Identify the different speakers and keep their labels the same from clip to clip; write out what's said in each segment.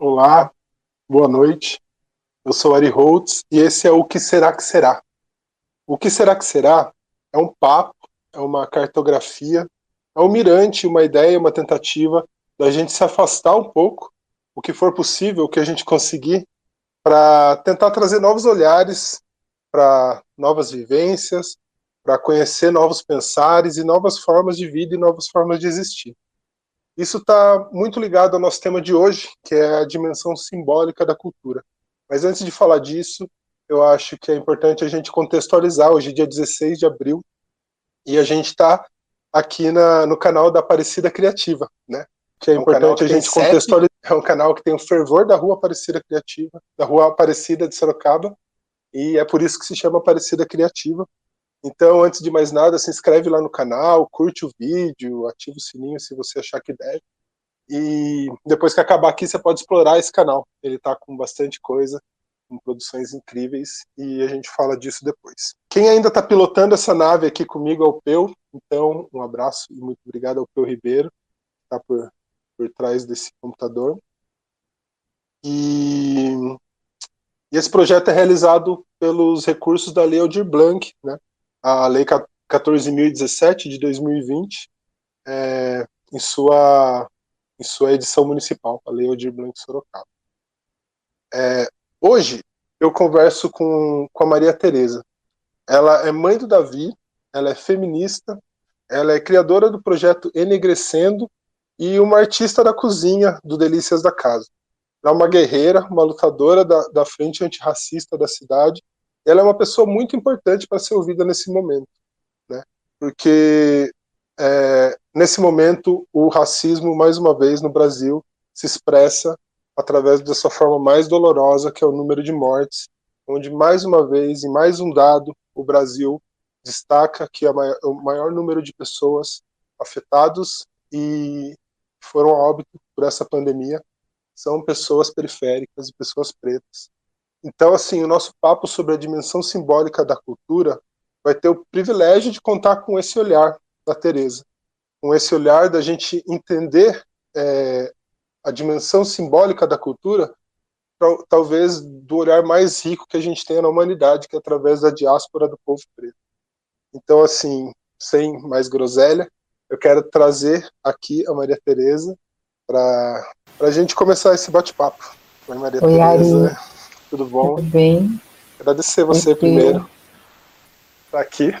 Speaker 1: Olá, boa noite. Eu sou Ari Holtz e esse é o Que Será Que Será. O Que Será Que Será é um papo, é uma cartografia, é um mirante, uma ideia, uma tentativa da gente se afastar um pouco, o que for possível, o que a gente conseguir, para tentar trazer novos olhares para novas vivências, para conhecer novos pensares e novas formas de vida e novas formas de existir. Isso está muito ligado ao nosso tema de hoje, que é a dimensão simbólica da cultura. Mas antes de falar disso, eu acho que é importante a gente contextualizar. Hoje, é dia 16 de abril, e a gente está aqui na, no canal da Aparecida Criativa, né? Que é, é um importante a gente contextualizar. É um canal que tem o fervor da Rua Aparecida Criativa, da Rua Aparecida de Sorocaba, e é por isso que se chama Aparecida Criativa. Então, antes de mais nada, se inscreve lá no canal, curte o vídeo, ativa o sininho se você achar que deve. E depois que acabar aqui, você pode explorar esse canal. Ele está com bastante coisa, com produções incríveis, e a gente fala disso depois. Quem ainda está pilotando essa nave aqui comigo é o Peu, então um abraço e muito obrigado ao Peu Ribeiro, que está por, por trás desse computador. E, e esse projeto é realizado pelos recursos da Lei Aldir Blanc, né? A Lei 14.017 de 2020, é, em, sua, em sua edição municipal, a Lei Odir Blanc Sorocaba. É, hoje eu converso com, com a Maria Tereza. Ela é mãe do Davi, ela é feminista, ela é criadora do projeto Enegrecendo e uma artista da cozinha do Delícias da Casa. Ela é uma guerreira, uma lutadora da, da frente antirracista da cidade ela é uma pessoa muito importante para ser ouvida nesse momento, né? Porque é, nesse momento o racismo, mais uma vez, no Brasil, se expressa através da sua forma mais dolorosa, que é o número de mortes, onde mais uma vez, em mais um dado, o Brasil destaca que maior, o maior número de pessoas afetados e foram óbito por essa pandemia são pessoas periféricas e pessoas pretas. Então, assim, o nosso papo sobre a dimensão simbólica da cultura vai ter o privilégio de contar com esse olhar da Teresa, com esse olhar da gente entender é, a dimensão simbólica da cultura, talvez do olhar mais rico que a gente tem na humanidade, que é através da diáspora do povo preto. Então, assim, sem mais groselha, eu quero trazer aqui a Maria Tereza para a gente começar esse bate-papo.
Speaker 2: Oi, Maria Oi, Tereza. Ari.
Speaker 1: Tudo bom?
Speaker 2: Tudo bem.
Speaker 1: Agradecer você primeiro estar tá aqui.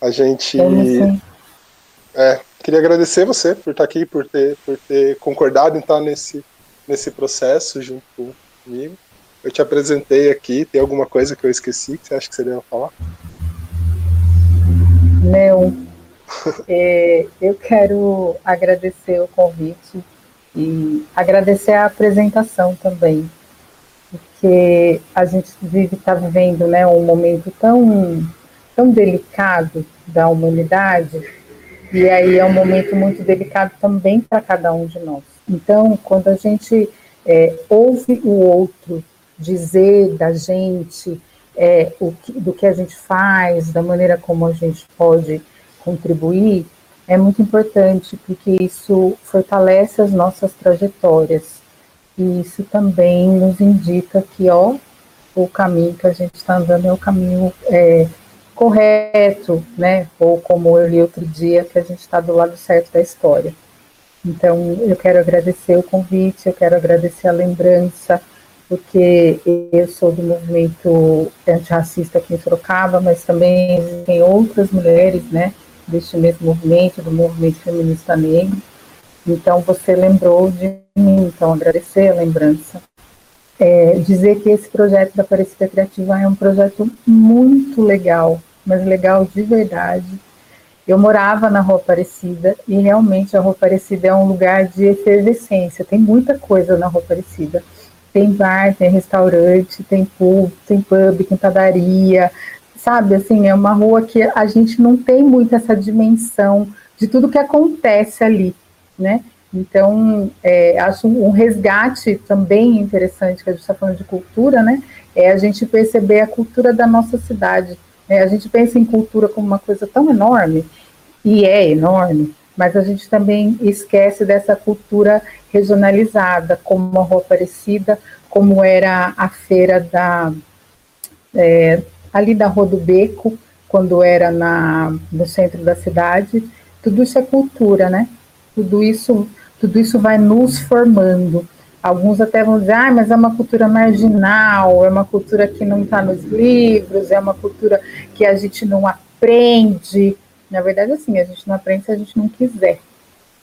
Speaker 1: A gente. É, queria agradecer você por estar aqui, por ter, por ter concordado em estar nesse, nesse processo junto comigo. Eu te apresentei aqui, tem alguma coisa que eu esqueci que você acha que você deve falar?
Speaker 2: Não. é, eu quero agradecer o convite e agradecer a apresentação também, porque a gente vive está vivendo né, um momento tão, tão delicado da humanidade, e aí é um momento muito delicado também para cada um de nós. Então, quando a gente é, ouve o outro dizer da gente, é, que, do que a gente faz, da maneira como a gente pode contribuir, é muito importante, porque isso fortalece as nossas trajetórias. E isso também nos indica que, ó, o caminho que a gente está andando é o caminho é, correto, né? Ou como eu li outro dia, que a gente está do lado certo da história. Então, eu quero agradecer o convite, eu quero agradecer a lembrança, porque eu sou do movimento antirracista aqui em Sorocaba, mas também existem outras mulheres, né? Deste mesmo movimento, do movimento feminista negro. Então, você lembrou de mim, então, agradecer a lembrança. É, dizer que esse projeto da Aparecida Criativa é um projeto muito legal, mas legal de verdade. Eu morava na Rua Aparecida e realmente a Rua Aparecida é um lugar de efervescência, tem muita coisa na Rua Aparecida. Tem bar, tem restaurante, tem pub, tem pub, tem padaria, sabe? Assim, é uma rua que a gente não tem muito essa dimensão de tudo que acontece ali, né? Então, é, acho um resgate também interessante, que a gente está falando de cultura, né? É a gente perceber a cultura da nossa cidade. Né? A gente pensa em cultura como uma coisa tão enorme, e é enorme, mas a gente também esquece dessa cultura regionalizada, como a Rua Aparecida, como era a feira da é, ali da Rua do Beco, quando era na, no centro da cidade. Tudo isso é cultura, né? Tudo isso, tudo isso vai nos formando. Alguns até vão dizer, ah, mas é uma cultura marginal, é uma cultura que não está nos livros, é uma cultura que a gente não aprende. Na verdade, assim, a gente não aprende se a gente não quiser.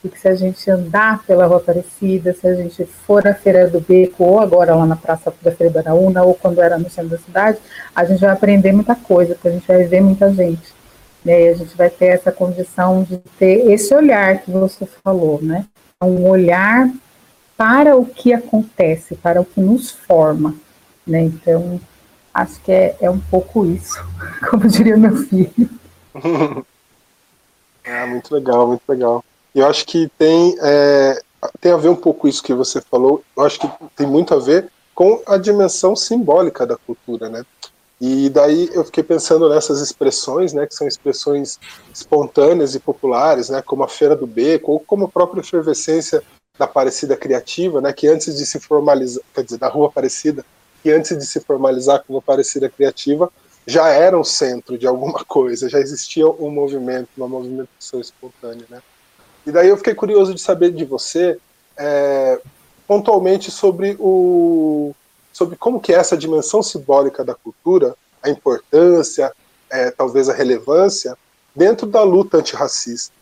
Speaker 2: Porque se a gente andar pela Rua Aparecida, se a gente for à Feira do Beco, ou agora lá na Praça da Feira da Araúna, ou quando era no centro da cidade, a gente vai aprender muita coisa, porque a gente vai ver muita gente. Né? E a gente vai ter essa condição de ter esse olhar que você falou, né? Um olhar para o que acontece, para o que nos forma. Né? Então, acho que é, é um pouco isso, como diria meu filho.
Speaker 1: ah, muito legal, muito legal. Eu acho que tem, é, tem a ver um pouco isso que você falou, eu acho que tem muito a ver com a dimensão simbólica da cultura, né? E daí eu fiquei pensando nessas expressões, né, que são expressões espontâneas e populares, né, como a Feira do Beco, ou como a própria efervescência da Aparecida Criativa, né, que antes de se formalizar, quer dizer, da Rua Aparecida, que antes de se formalizar como Aparecida Criativa, já era um centro de alguma coisa, já existia um movimento, uma movimentação espontânea, né. E daí eu fiquei curioso de saber de você, é, pontualmente sobre o sobre como que é essa dimensão simbólica da cultura, a importância, é, talvez a relevância dentro da luta antirracista,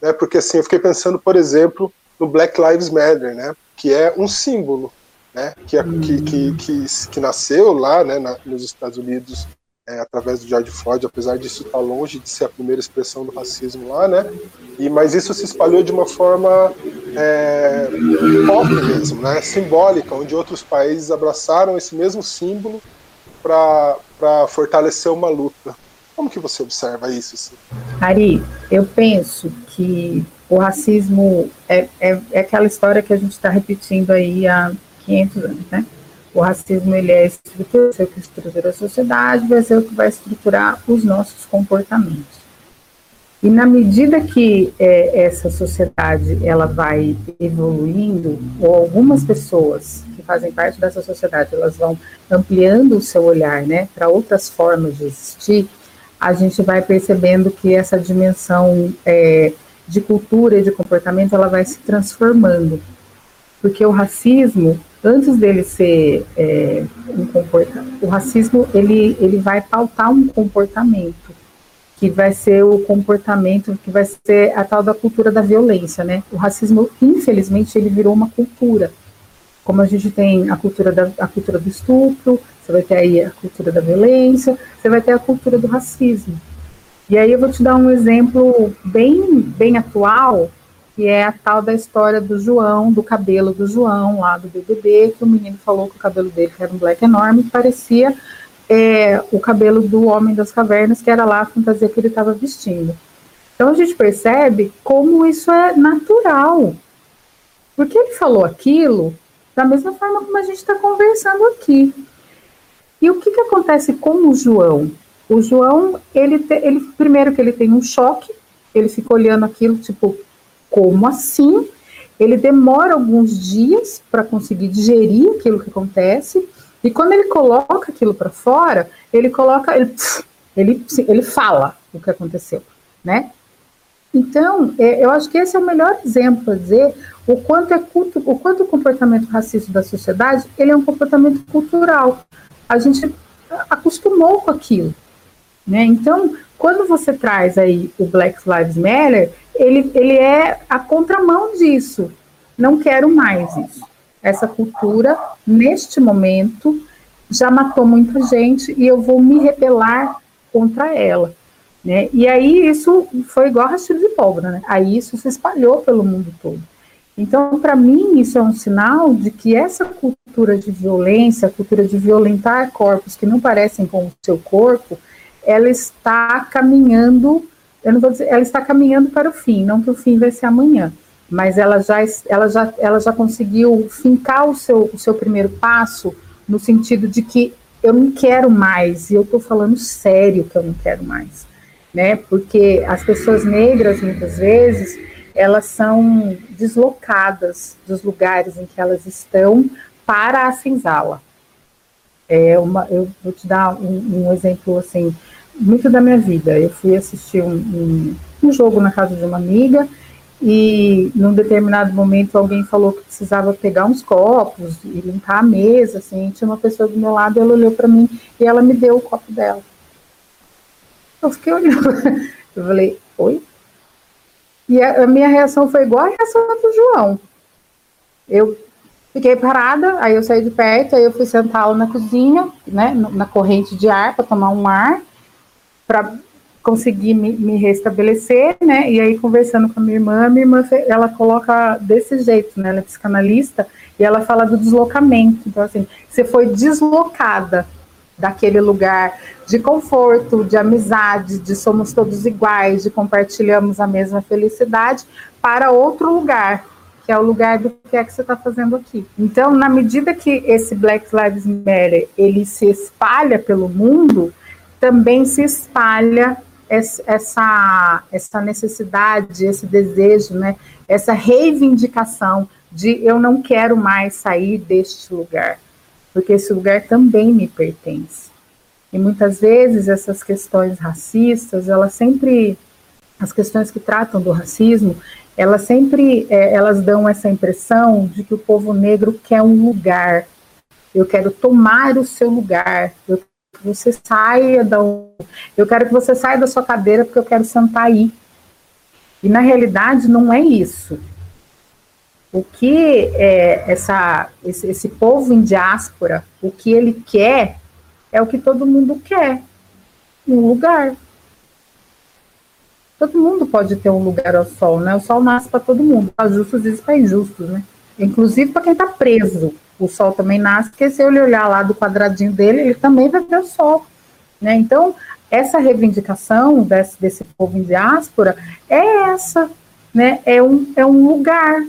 Speaker 1: né? Porque assim eu fiquei pensando, por exemplo, no Black Lives Matter, né? Que é um símbolo, né? Que, é, que, que, que, que, nasceu lá, né? Na, nos Estados Unidos é, através do George Floyd, apesar disso estar longe de ser a primeira expressão do racismo lá, né? E mas isso se espalhou de uma forma é, pop mesmo, né? Simbólica, onde outros países abraçaram esse mesmo símbolo para fortalecer uma luta. Como que você observa isso? Assim?
Speaker 2: Ari, eu penso que o racismo é, é, é aquela história que a gente está repetindo aí há 500 anos, né? O racismo ele é estrutura, é o que estrutura a sociedade, vai ser o que vai estruturar os nossos comportamentos. E na medida que é, essa sociedade ela vai evoluindo, ou algumas pessoas que fazem parte dessa sociedade, elas vão ampliando o seu olhar, né, para outras formas de existir, a gente vai percebendo que essa dimensão é, de cultura e de comportamento, ela vai se transformando. Porque o racismo, antes dele ser é, um comportamento, o racismo, ele, ele vai pautar um comportamento, que vai ser o comportamento, que vai ser a tal da cultura da violência, né? O racismo, infelizmente, ele virou uma cultura. Como a gente tem a cultura, da, a cultura do estupro, você vai ter aí a cultura da violência, você vai ter a cultura do racismo. E aí eu vou te dar um exemplo bem, bem atual, que é a tal da história do João, do cabelo do João, lá do BBB, que o menino falou que o cabelo dele que era um black enorme, parecia é, o cabelo do Homem das Cavernas, que era lá a fantasia que ele estava vestindo. Então a gente percebe como isso é natural. Porque ele falou aquilo da mesma forma como a gente está conversando aqui. E o que, que acontece com o João? O João, ele, te, ele primeiro que ele tem um choque, ele fica olhando aquilo, tipo, como assim? Ele demora alguns dias para conseguir digerir aquilo que acontece, e quando ele coloca aquilo para fora, ele coloca, ele, ele, ele fala o que aconteceu, né? Então, é, eu acho que esse é o melhor exemplo para dizer o quanto, é culto, o quanto o comportamento racista da sociedade ele é um comportamento cultural. A gente acostumou com aquilo. Né? Então, quando você traz aí o Black Lives Matter, ele, ele é a contramão disso. Não quero mais isso. Essa cultura, neste momento, já matou muita gente e eu vou me rebelar contra ela. Né? E aí isso foi igual rastilho de pólvora, né? Aí isso se espalhou pelo mundo todo. Então, para mim, isso é um sinal de que essa cultura de violência, a cultura de violentar corpos que não parecem com o seu corpo, ela está caminhando, eu não vou dizer, ela está caminhando para o fim, não que o fim vai ser amanhã, mas ela já, ela já, ela já conseguiu fincar o seu, o seu primeiro passo no sentido de que eu não quero mais, e eu estou falando sério que eu não quero mais, né? Porque as pessoas negras, muitas vezes, elas são deslocadas dos lugares em que elas estão para a senzala. É uma, eu vou te dar um, um exemplo assim muito da minha vida. Eu fui assistir um, um, um jogo na casa de uma amiga e num determinado momento alguém falou que precisava pegar uns copos e limpar a mesa, assim, tinha uma pessoa do meu lado, ela olhou para mim e ela me deu o copo dela. Eu fiquei olhando, eu falei, oi? E a, a minha reação foi igual a reação do João. Eu fiquei parada, aí eu saí de perto, aí eu fui sentá-la na cozinha, né, na corrente de ar, para tomar um ar, para conseguir me, me, restabelecer, né? E aí conversando com a minha irmã, minha irmã ela coloca desse jeito, né? Ela é psicanalista e ela fala do deslocamento. Então assim, você foi deslocada daquele lugar de conforto, de amizade, de somos todos iguais, de compartilhamos a mesma felicidade para outro lugar, que é o lugar do que é que você está fazendo aqui. Então, na medida que esse Black Lives Matter ele se espalha pelo mundo, também se espalha essa, essa necessidade, esse desejo, né, essa reivindicação de eu não quero mais sair deste lugar, porque esse lugar também me pertence. E muitas vezes essas questões racistas, elas sempre, as questões que tratam do racismo, elas sempre, é, elas dão essa impressão de que o povo negro quer um lugar. Eu quero tomar o seu lugar. Eu você saia da. Eu quero que você saia da sua cadeira porque eu quero sentar aí. E na realidade não é isso. O que é essa, esse, esse povo em diáspora, o que ele quer é o que todo mundo quer, um lugar. Todo mundo pode ter um lugar ao sol, né? O sol nasce para todo mundo, para justos e para injustos, né? Inclusive para quem está preso o Sol também nasce, porque se ele olhar lá do quadradinho dele, ele também vai ver o Sol. Né? Então, essa reivindicação desse, desse povo em diáspora é essa, né? é, um, é um lugar,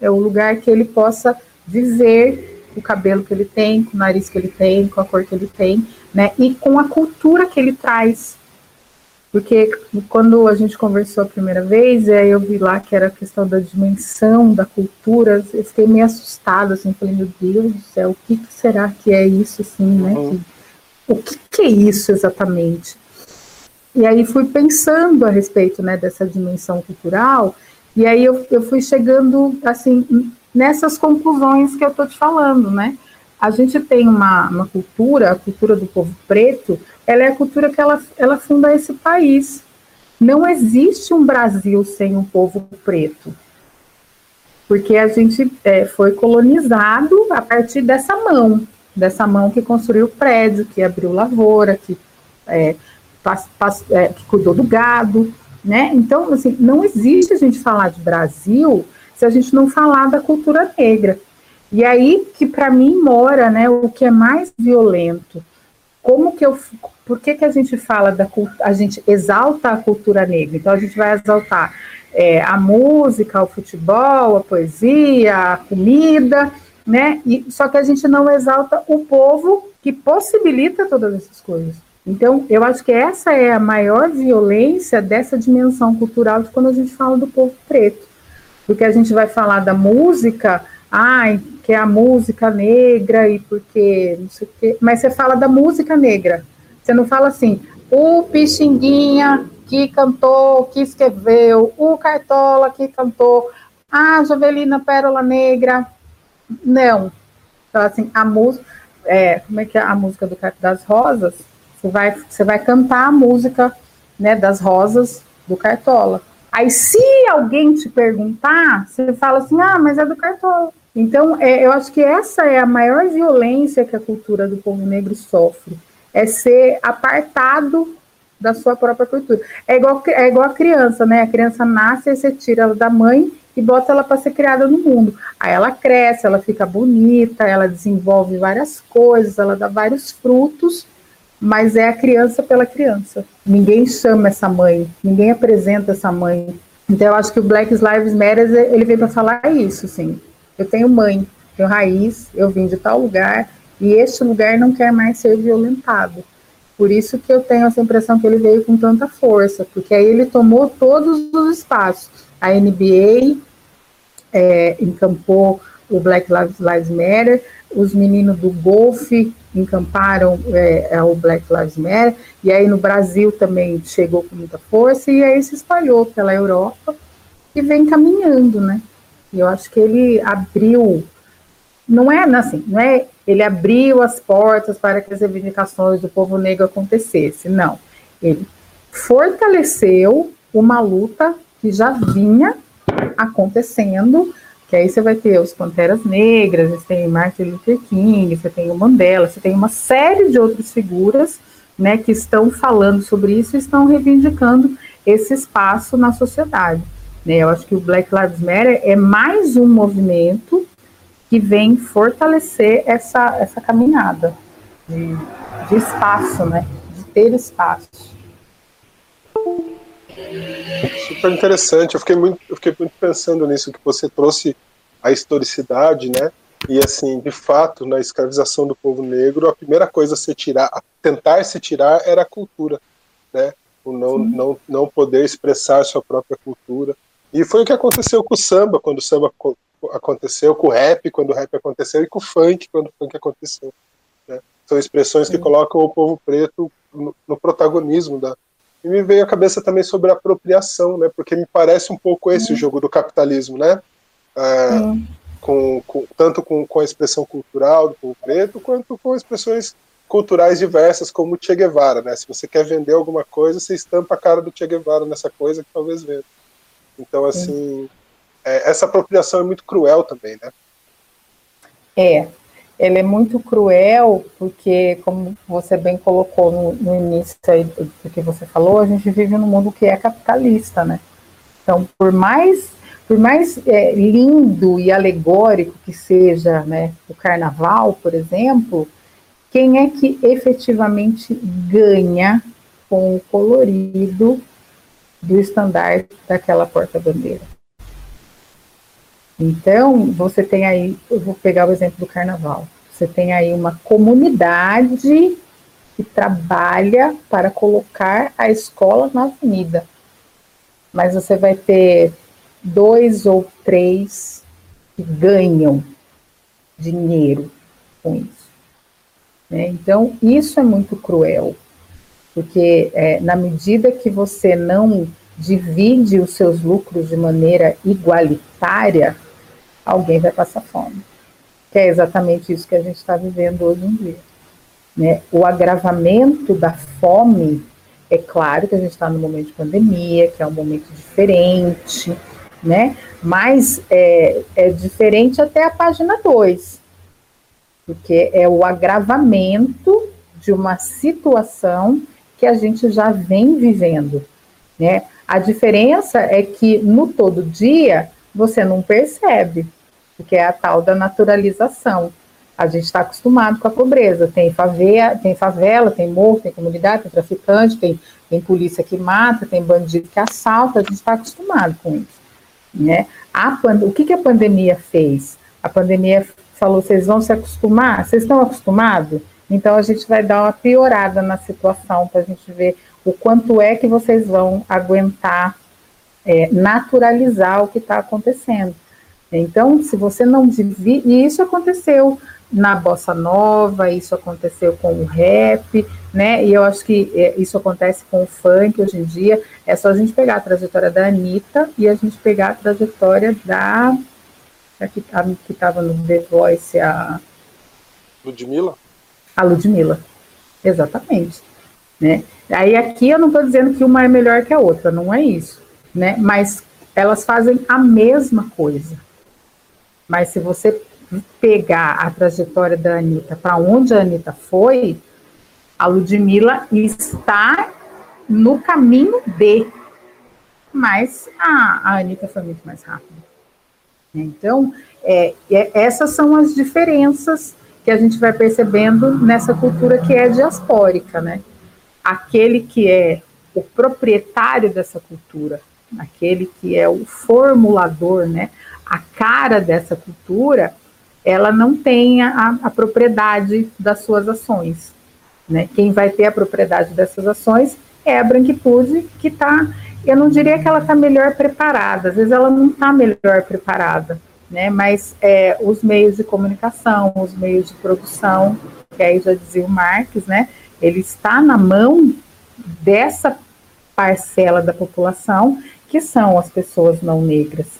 Speaker 2: é o um lugar que ele possa viver o cabelo que ele tem, com o nariz que ele tem, com a cor que ele tem, né? e com a cultura que ele traz, porque quando a gente conversou a primeira vez, aí eu vi lá que era a questão da dimensão da cultura, eu fiquei meio assustada, assim, falei, meu Deus do céu, o que, que será que é isso, assim, né? Uhum. o que, que é isso exatamente? E aí fui pensando a respeito, né, dessa dimensão cultural, e aí eu, eu fui chegando, assim, nessas conclusões que eu tô te falando, né? A gente tem uma, uma cultura, a cultura do povo preto, ela é a cultura que ela, ela funda esse país. Não existe um Brasil sem um povo preto, porque a gente é, foi colonizado a partir dessa mão, dessa mão que construiu o prédio, que abriu lavoura, que, é, pas, pas, é, que cuidou do gado, né? Então, assim, não existe a gente falar de Brasil se a gente não falar da cultura negra. E aí que para mim mora, né, o que é mais violento. Como que eu por que, que a gente fala da a gente exalta a cultura negra? Então a gente vai exaltar é, a música, o futebol, a poesia, a comida, né? E, só que a gente não exalta o povo que possibilita todas essas coisas. Então, eu acho que essa é a maior violência dessa dimensão cultural de quando a gente fala do povo preto. Porque a gente vai falar da música, ai, que é a música negra e porque não sei o quê, mas você fala da música negra. Você não fala assim, o Pixinguinha que cantou, que escreveu, o Cartola que cantou, a Jovelina Pérola Negra. Não. Então, assim, a música. É, como é que é a música do das Rosas? Você vai, você vai cantar a música né, das rosas do Cartola. Aí, se alguém te perguntar, você fala assim: ah, mas é do Cartola. Então, é, eu acho que essa é a maior violência que a cultura do povo negro sofre é ser apartado da sua própria cultura. É igual, é igual a criança, né? A criança nasce e você tira ela da mãe e bota ela para ser criada no mundo. Aí ela cresce, ela fica bonita, ela desenvolve várias coisas, ela dá vários frutos, mas é a criança pela criança. Ninguém chama essa mãe, ninguém apresenta essa mãe. Então eu acho que o Black Lives Matter ele veio para falar isso, sim. Eu tenho mãe, tenho raiz, eu vim de tal lugar, e este lugar não quer mais ser violentado. Por isso que eu tenho essa impressão que ele veio com tanta força, porque aí ele tomou todos os espaços. a NBA é, encampou o Black Lives Matter, os meninos do golfe encamparam é, é, o Black Lives Matter, e aí no Brasil também chegou com muita força, e aí se espalhou pela Europa e vem caminhando, né? E eu acho que ele abriu, não é assim, não é ele abriu as portas para que as reivindicações do povo negro acontecessem, não. Ele fortaleceu uma luta que já vinha acontecendo que aí você vai ter os Panteras Negras, você tem Martin Luther King, você tem o Mandela, você tem uma série de outras figuras né, que estão falando sobre isso e estão reivindicando esse espaço na sociedade. Né? Eu acho que o Black Lives Matter é mais um movimento que vem fortalecer essa, essa caminhada de, de espaço, né? de ter espaço.
Speaker 1: Super interessante. Eu fiquei muito, eu fiquei muito pensando nisso que você trouxe a historicidade, né? E assim, de fato, na escravização do povo negro, a primeira coisa a se tirar, a tentar se tirar, era a cultura, né? O não, não, não poder expressar sua própria cultura. E foi o que aconteceu com o samba, quando o samba aconteceu, com o rap, quando o rap aconteceu, e com o funk, quando o funk aconteceu. Né? São expressões que colocam o povo preto no, no protagonismo da, e me veio a cabeça também sobre a apropriação, né? Porque me parece um pouco esse uhum. jogo do capitalismo, né? É, com, com, tanto com, com a expressão cultural do povo preto, quanto com expressões culturais diversas, como o Che Guevara, né? Se você quer vender alguma coisa, você estampa a cara do Che Guevara nessa coisa que talvez venda. Então, assim, é, essa apropriação é muito cruel também, né?
Speaker 2: É, ela é muito cruel, porque, como você bem colocou no, no início do que você falou, a gente vive num mundo que é capitalista, né? Então, por mais, por mais é, lindo e alegórico que seja né, o carnaval, por exemplo, quem é que efetivamente ganha com o colorido do estandarte daquela porta-bandeira? Então, você tem aí, eu vou pegar o exemplo do carnaval. Você tem aí uma comunidade que trabalha para colocar a escola na avenida. Mas você vai ter dois ou três que ganham dinheiro com isso. Né? Então, isso é muito cruel, porque é, na medida que você não divide os seus lucros de maneira igualitária, alguém vai passar fome. Que é exatamente isso que a gente está vivendo hoje em dia. Né? O agravamento da fome, é claro que a gente está no momento de pandemia, que é um momento diferente, né? Mas é, é diferente até a página 2, porque é o agravamento de uma situação que a gente já vem vivendo, né? A diferença é que no todo dia você não percebe, porque é a tal da naturalização. A gente está acostumado com a pobreza. Tem favela, tem favela, tem morro, tem comunidade, tem traficante, tem, tem polícia que mata, tem bandido que assalta. A gente está acostumado com isso. Né? A, o que, que a pandemia fez? A pandemia falou: vocês vão se acostumar? Vocês estão acostumados? Então a gente vai dar uma piorada na situação para a gente ver o quanto é que vocês vão aguentar é, naturalizar o que está acontecendo. Então, se você não divide, e isso aconteceu na bossa nova, isso aconteceu com o rap, né? E eu acho que é, isso acontece com o funk hoje em dia. É só a gente pegar a trajetória da Anitta e a gente pegar a trajetória da a que estava no The Voice, a
Speaker 1: Ludmilla?
Speaker 2: A Ludmilla, exatamente. Né? Aí aqui eu não estou dizendo que uma é melhor que a outra, não é isso, né? Mas elas fazem a mesma coisa. Mas se você pegar a trajetória da Anitta para onde a Anitta foi, a Ludmilla está no caminho de. Mas a, a Anitta foi muito mais rápida. Então, é, é, essas são as diferenças que a gente vai percebendo nessa cultura que é diaspórica, né? Aquele que é o proprietário dessa cultura, aquele que é o formulador, né? A cara dessa cultura, ela não tem a, a propriedade das suas ações. Né? Quem vai ter a propriedade dessas ações é a branquitude que está eu não diria que ela está melhor preparada, às vezes ela não está melhor preparada, né? Mas é, os meios de comunicação, os meios de produção, que aí já dizia o Marx, né? Ele está na mão dessa parcela da população que são as pessoas não negras.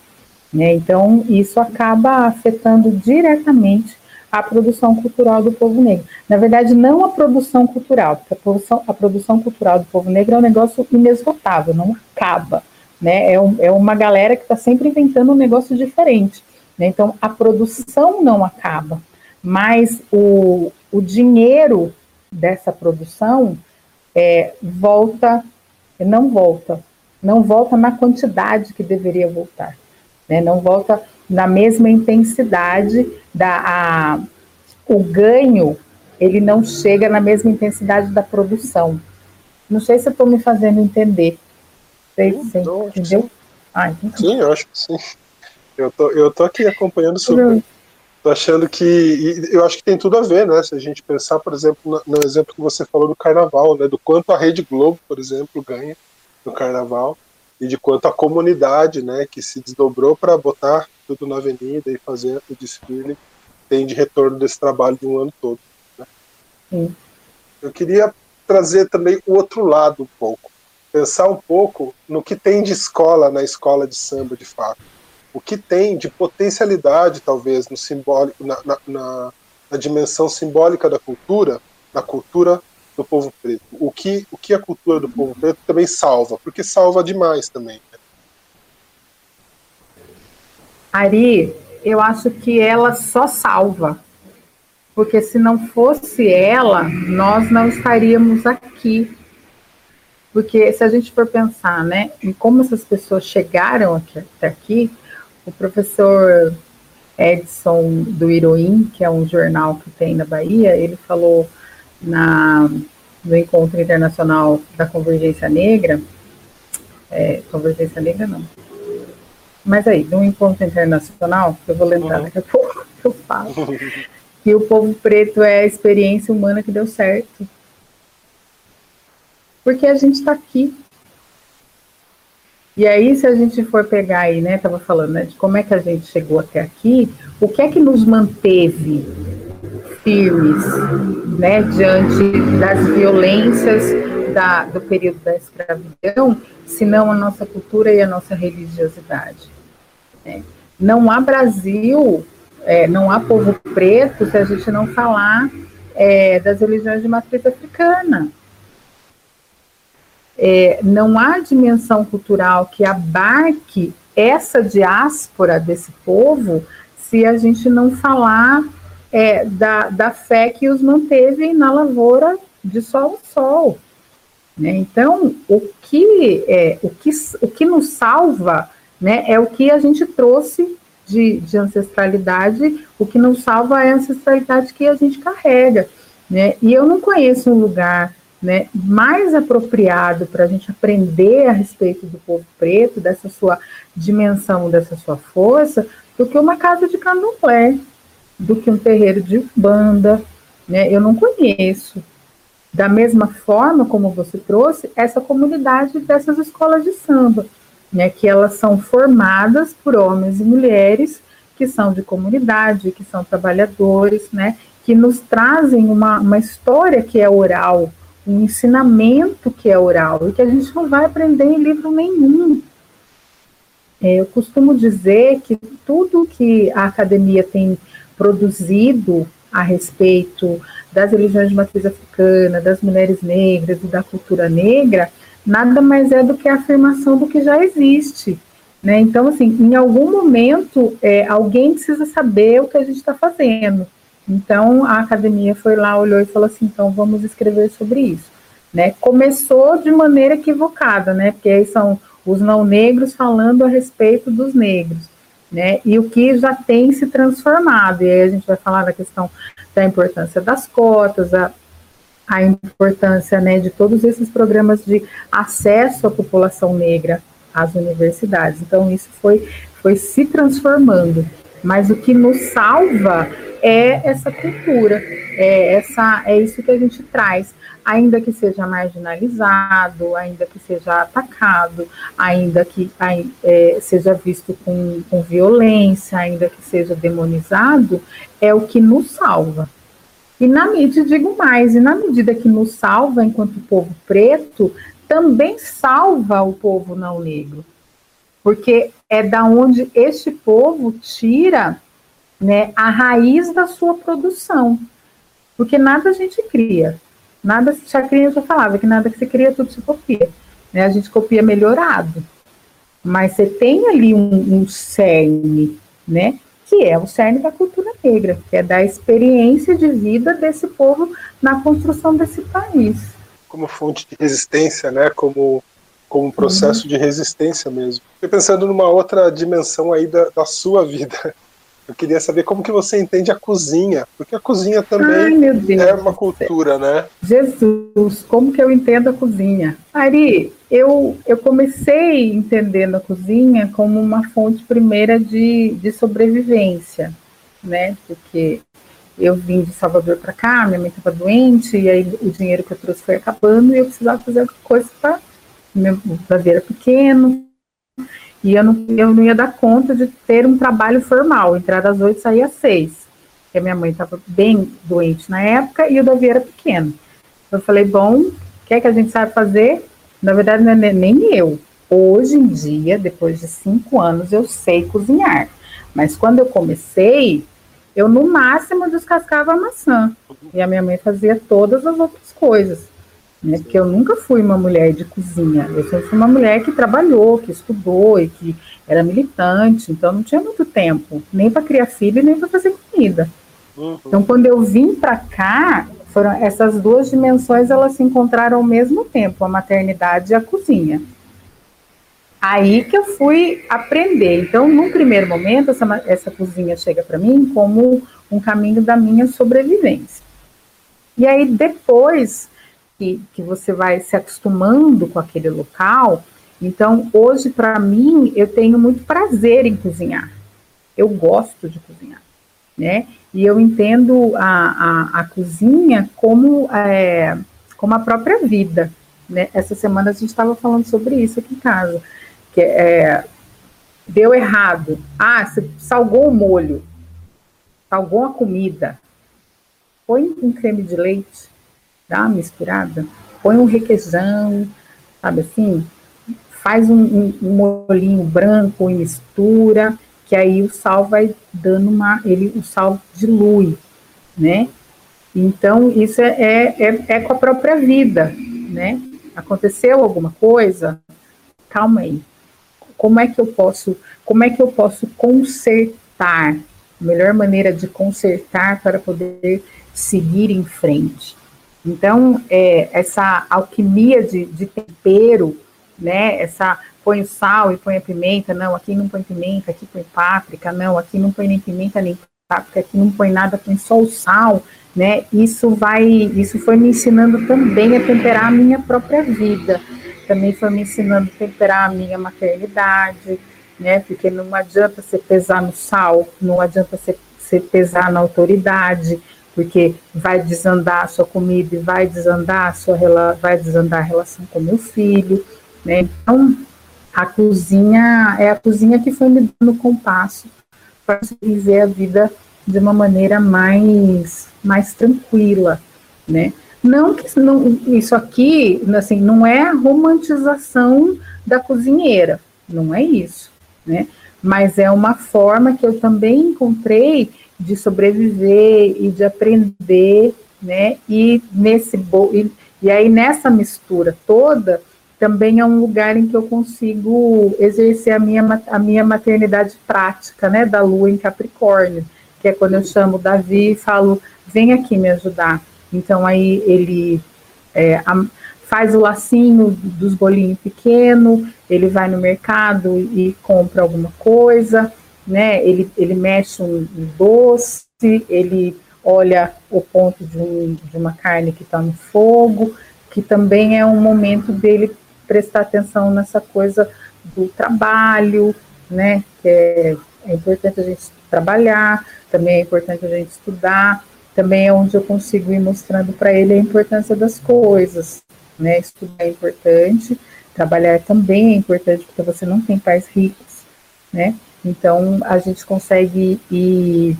Speaker 2: Né? Então, isso acaba afetando diretamente a produção cultural do povo negro. Na verdade, não a produção cultural, porque a produção, a produção cultural do povo negro é um negócio inesgotável, não acaba. Né? É, um, é uma galera que está sempre inventando um negócio diferente. Né? Então, a produção não acaba, mas o, o dinheiro dessa produção é, volta, não volta, não volta na quantidade que deveria voltar, né? não volta na mesma intensidade da a, o ganho, ele não chega na mesma intensidade da produção. Não sei se eu estou me fazendo entender. Sei, sim, entendeu?
Speaker 1: Ah, então... Tá sim, eu acho que sim. Eu tô, eu tô aqui acompanhando super. Tô achando que. eu acho que tem tudo a ver, né? Se a gente pensar, por exemplo, no, no exemplo que você falou do carnaval, né? Do quanto a Rede Globo, por exemplo, ganha no carnaval e de quanto a comunidade, né, que se desdobrou para botar tudo na avenida e fazer o desfile, tem de retorno desse trabalho de um ano todo. Né? Eu queria trazer também o outro lado um pouco, pensar um pouco no que tem de escola na escola de samba, de fato. O que tem de potencialidade, talvez, no simbólico, na, na, na, na dimensão simbólica da cultura, na cultura do povo preto. O que, o que a cultura do povo preto também salva, porque salva demais também. Né?
Speaker 2: Ari, eu acho que ela só salva. Porque se não fosse ela, nós não estaríamos aqui. Porque se a gente for pensar, né, em como essas pessoas chegaram aqui, até aqui, o professor Edson do Iroim, que é um jornal que tem na Bahia, ele falou na, no Encontro Internacional da Convergência Negra, é, Convergência Negra não, mas aí, no Encontro Internacional, eu vou lembrar uhum. daqui a pouco, eu falo, que o povo preto é a experiência humana que deu certo. Porque a gente está aqui. E aí, se a gente for pegar aí, né, estava falando, né, de como é que a gente chegou até aqui, o que é que nos manteve firmes, né, diante das violências da, do período da escravidão, senão a nossa cultura e a nossa religiosidade. Né? Não há Brasil, é, não há povo preto se a gente não falar é, das religiões de matriz africana. É, não há dimensão cultural que abarque essa diáspora desse povo se a gente não falar é, da, da fé que os manteve na lavoura de sol ao sol. Né? Então, o que, é, o, que, o que nos salva né, é o que a gente trouxe de, de ancestralidade, o que nos salva é a ancestralidade que a gente carrega. Né? E eu não conheço um lugar né, mais apropriado para a gente aprender a respeito do povo preto, dessa sua dimensão, dessa sua força, do que uma casa de candomblé do que um terreiro de banda, né? Eu não conheço. Da mesma forma como você trouxe, essa comunidade dessas escolas de samba, né? Que elas são formadas por homens e mulheres que são de comunidade, que são trabalhadores, né? Que nos trazem uma, uma história que é oral, um ensinamento que é oral e que a gente não vai aprender em livro nenhum. É, eu costumo dizer que tudo que a academia tem produzido a respeito das religiões de matriz africana, das mulheres negras e da cultura negra, nada mais é do que a afirmação do que já existe. Né? Então, assim, em algum momento, é, alguém precisa saber o que a gente está fazendo. Então, a academia foi lá, olhou e falou assim: então vamos escrever sobre isso. Né? Começou de maneira equivocada, né? porque aí são os não negros falando a respeito dos negros né? E o que já tem se transformado. E aí a gente vai falar da questão da importância das cotas, a, a importância né, de todos esses programas de acesso à população negra às universidades. Então, isso foi, foi se transformando. Mas o que nos salva é essa cultura, é, essa, é isso que a gente traz, ainda que seja marginalizado, ainda que seja atacado, ainda que é, seja visto com, com violência, ainda que seja demonizado, é o que nos salva. E na medida, digo mais, e na medida que nos salva enquanto povo preto, também salva o povo não negro. Porque é da onde este povo tira né, a raiz da sua produção. Porque nada a gente cria. Nada, cria, já falava que nada que você cria, tudo se copia. Né? A gente copia melhorado. Mas você tem ali um, um cerne, né? Que é o cerne da cultura negra, que é da experiência de vida desse povo na construção desse país.
Speaker 1: Como fonte de resistência, né? Como como processo uhum. de resistência mesmo. Fiquei pensando numa outra dimensão aí da, da sua vida, eu queria saber como que você entende a cozinha, porque a cozinha também Ai, é uma cultura, né?
Speaker 2: Jesus, como que eu entendo a cozinha? Ari, eu, eu comecei entendendo a cozinha como uma fonte primeira de, de sobrevivência, né? Porque eu vim de Salvador para cá, minha mãe estava doente, e aí o dinheiro que eu trouxe foi acabando, e eu precisava fazer alguma coisa para meu bebê era pequeno, e eu não, eu não ia dar conta de ter um trabalho formal, entrar às oito, sair às seis. Porque a minha mãe estava bem doente na época e o Davi era pequeno. Eu falei, bom, o que é que a gente sabe fazer? Na verdade, não é nem eu. Hoje em dia, depois de cinco anos, eu sei cozinhar. Mas quando eu comecei, eu no máximo descascava a maçã. E a minha mãe fazia todas as outras coisas né? Porque eu nunca fui uma mulher de cozinha, eu sempre fui uma mulher que trabalhou, que estudou e que era militante, então não tinha muito tempo, nem para criar filho, nem para fazer comida. Uhum. Então, quando eu vim para cá, foram essas duas dimensões elas se encontraram ao mesmo tempo, a maternidade e a cozinha. Aí que eu fui aprender. Então, num primeiro momento, essa, essa cozinha chega para mim como um caminho da minha sobrevivência. E aí, depois, que, que você vai se acostumando com aquele local. Então, hoje, para mim, eu tenho muito prazer em cozinhar. Eu gosto de cozinhar, né? E eu entendo a, a, a cozinha como, é, como a própria vida. Né? Essa semana a gente estava falando sobre isso aqui em casa. Que é, deu errado. Ah, você salgou o molho, salgou a comida. Põe um creme de leite, dá uma misturada, põe um requeijão, sabe assim? Faz um, um, molinho branco e mistura, que aí o sal vai dando uma. Ele, o sal dilui, né? Então, isso é, é, é, é com a própria vida, né? Aconteceu alguma coisa? Calma aí. Como é que eu posso, como é que eu posso consertar? A melhor maneira de consertar para poder seguir em frente. Então, é, essa alquimia de, de, tempero, né? Essa põe o sal e põe a pimenta, não, aqui não põe pimenta, aqui põe páprica, não, aqui não põe nem pimenta nem páprica, aqui não põe nada, põe só o sal, né? Isso vai, isso foi me ensinando também a temperar a minha própria vida. Também foi me ensinando a temperar a minha maternidade, né? Porque não adianta você pesar no sal, não adianta você, você pesar na autoridade, porque vai desandar a sua comida vai desandar a sua vai desandar a relação com meu filho, né? Então, a cozinha é a cozinha que foi me dando compasso para viver a vida de uma maneira mais mais tranquila, né? Não que não, isso aqui, assim, não é a romantização da cozinheira, não é isso, né? Mas é uma forma que eu também encontrei de sobreviver e de aprender, né? E nesse e, e aí nessa mistura toda também é um lugar em que eu consigo exercer a minha, a minha maternidade prática, né, da lua em Capricórnio, que é quando eu chamo Davi e falo, vem aqui me ajudar. Então aí ele é, a, faz o lacinho dos bolinhos pequeno, ele vai no mercado e compra alguma coisa, né? Ele, ele mexe um, doce, ele olha o ponto de, um, de uma carne que está no fogo, que também é um momento dele prestar atenção nessa coisa do trabalho, né? Que é, é importante a gente trabalhar, também é importante a gente estudar, também é onde eu consigo ir mostrando para ele a importância das coisas, né? Estudar é importante, trabalhar também é importante, porque você não tem pais ricos, né? Então, a gente consegue ir,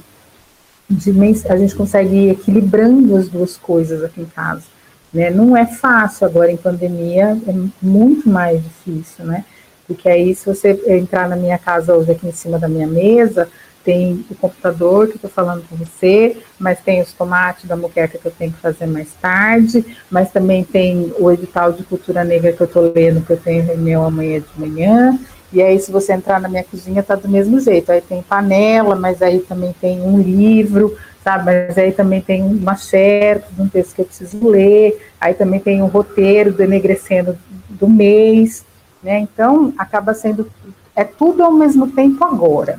Speaker 2: a gente consegue ir equilibrando as duas coisas aqui em casa, né? Não é fácil agora em pandemia, é muito mais difícil, né? Porque aí, se você entrar na minha casa hoje aqui em cima da minha mesa, tem o computador que eu estou falando com você, mas tem os tomates da moqueca que eu tenho que fazer mais tarde, mas também tem o edital de cultura negra que eu estou lendo, que eu tenho reunião amanhã de manhã, e aí se você entrar na minha cozinha tá do mesmo jeito, aí tem panela, mas aí também tem um livro, sabe, mas aí também tem uma certa um texto que eu preciso ler, aí também tem um roteiro do enegrecendo do mês, né, então acaba sendo, é tudo ao mesmo tempo agora,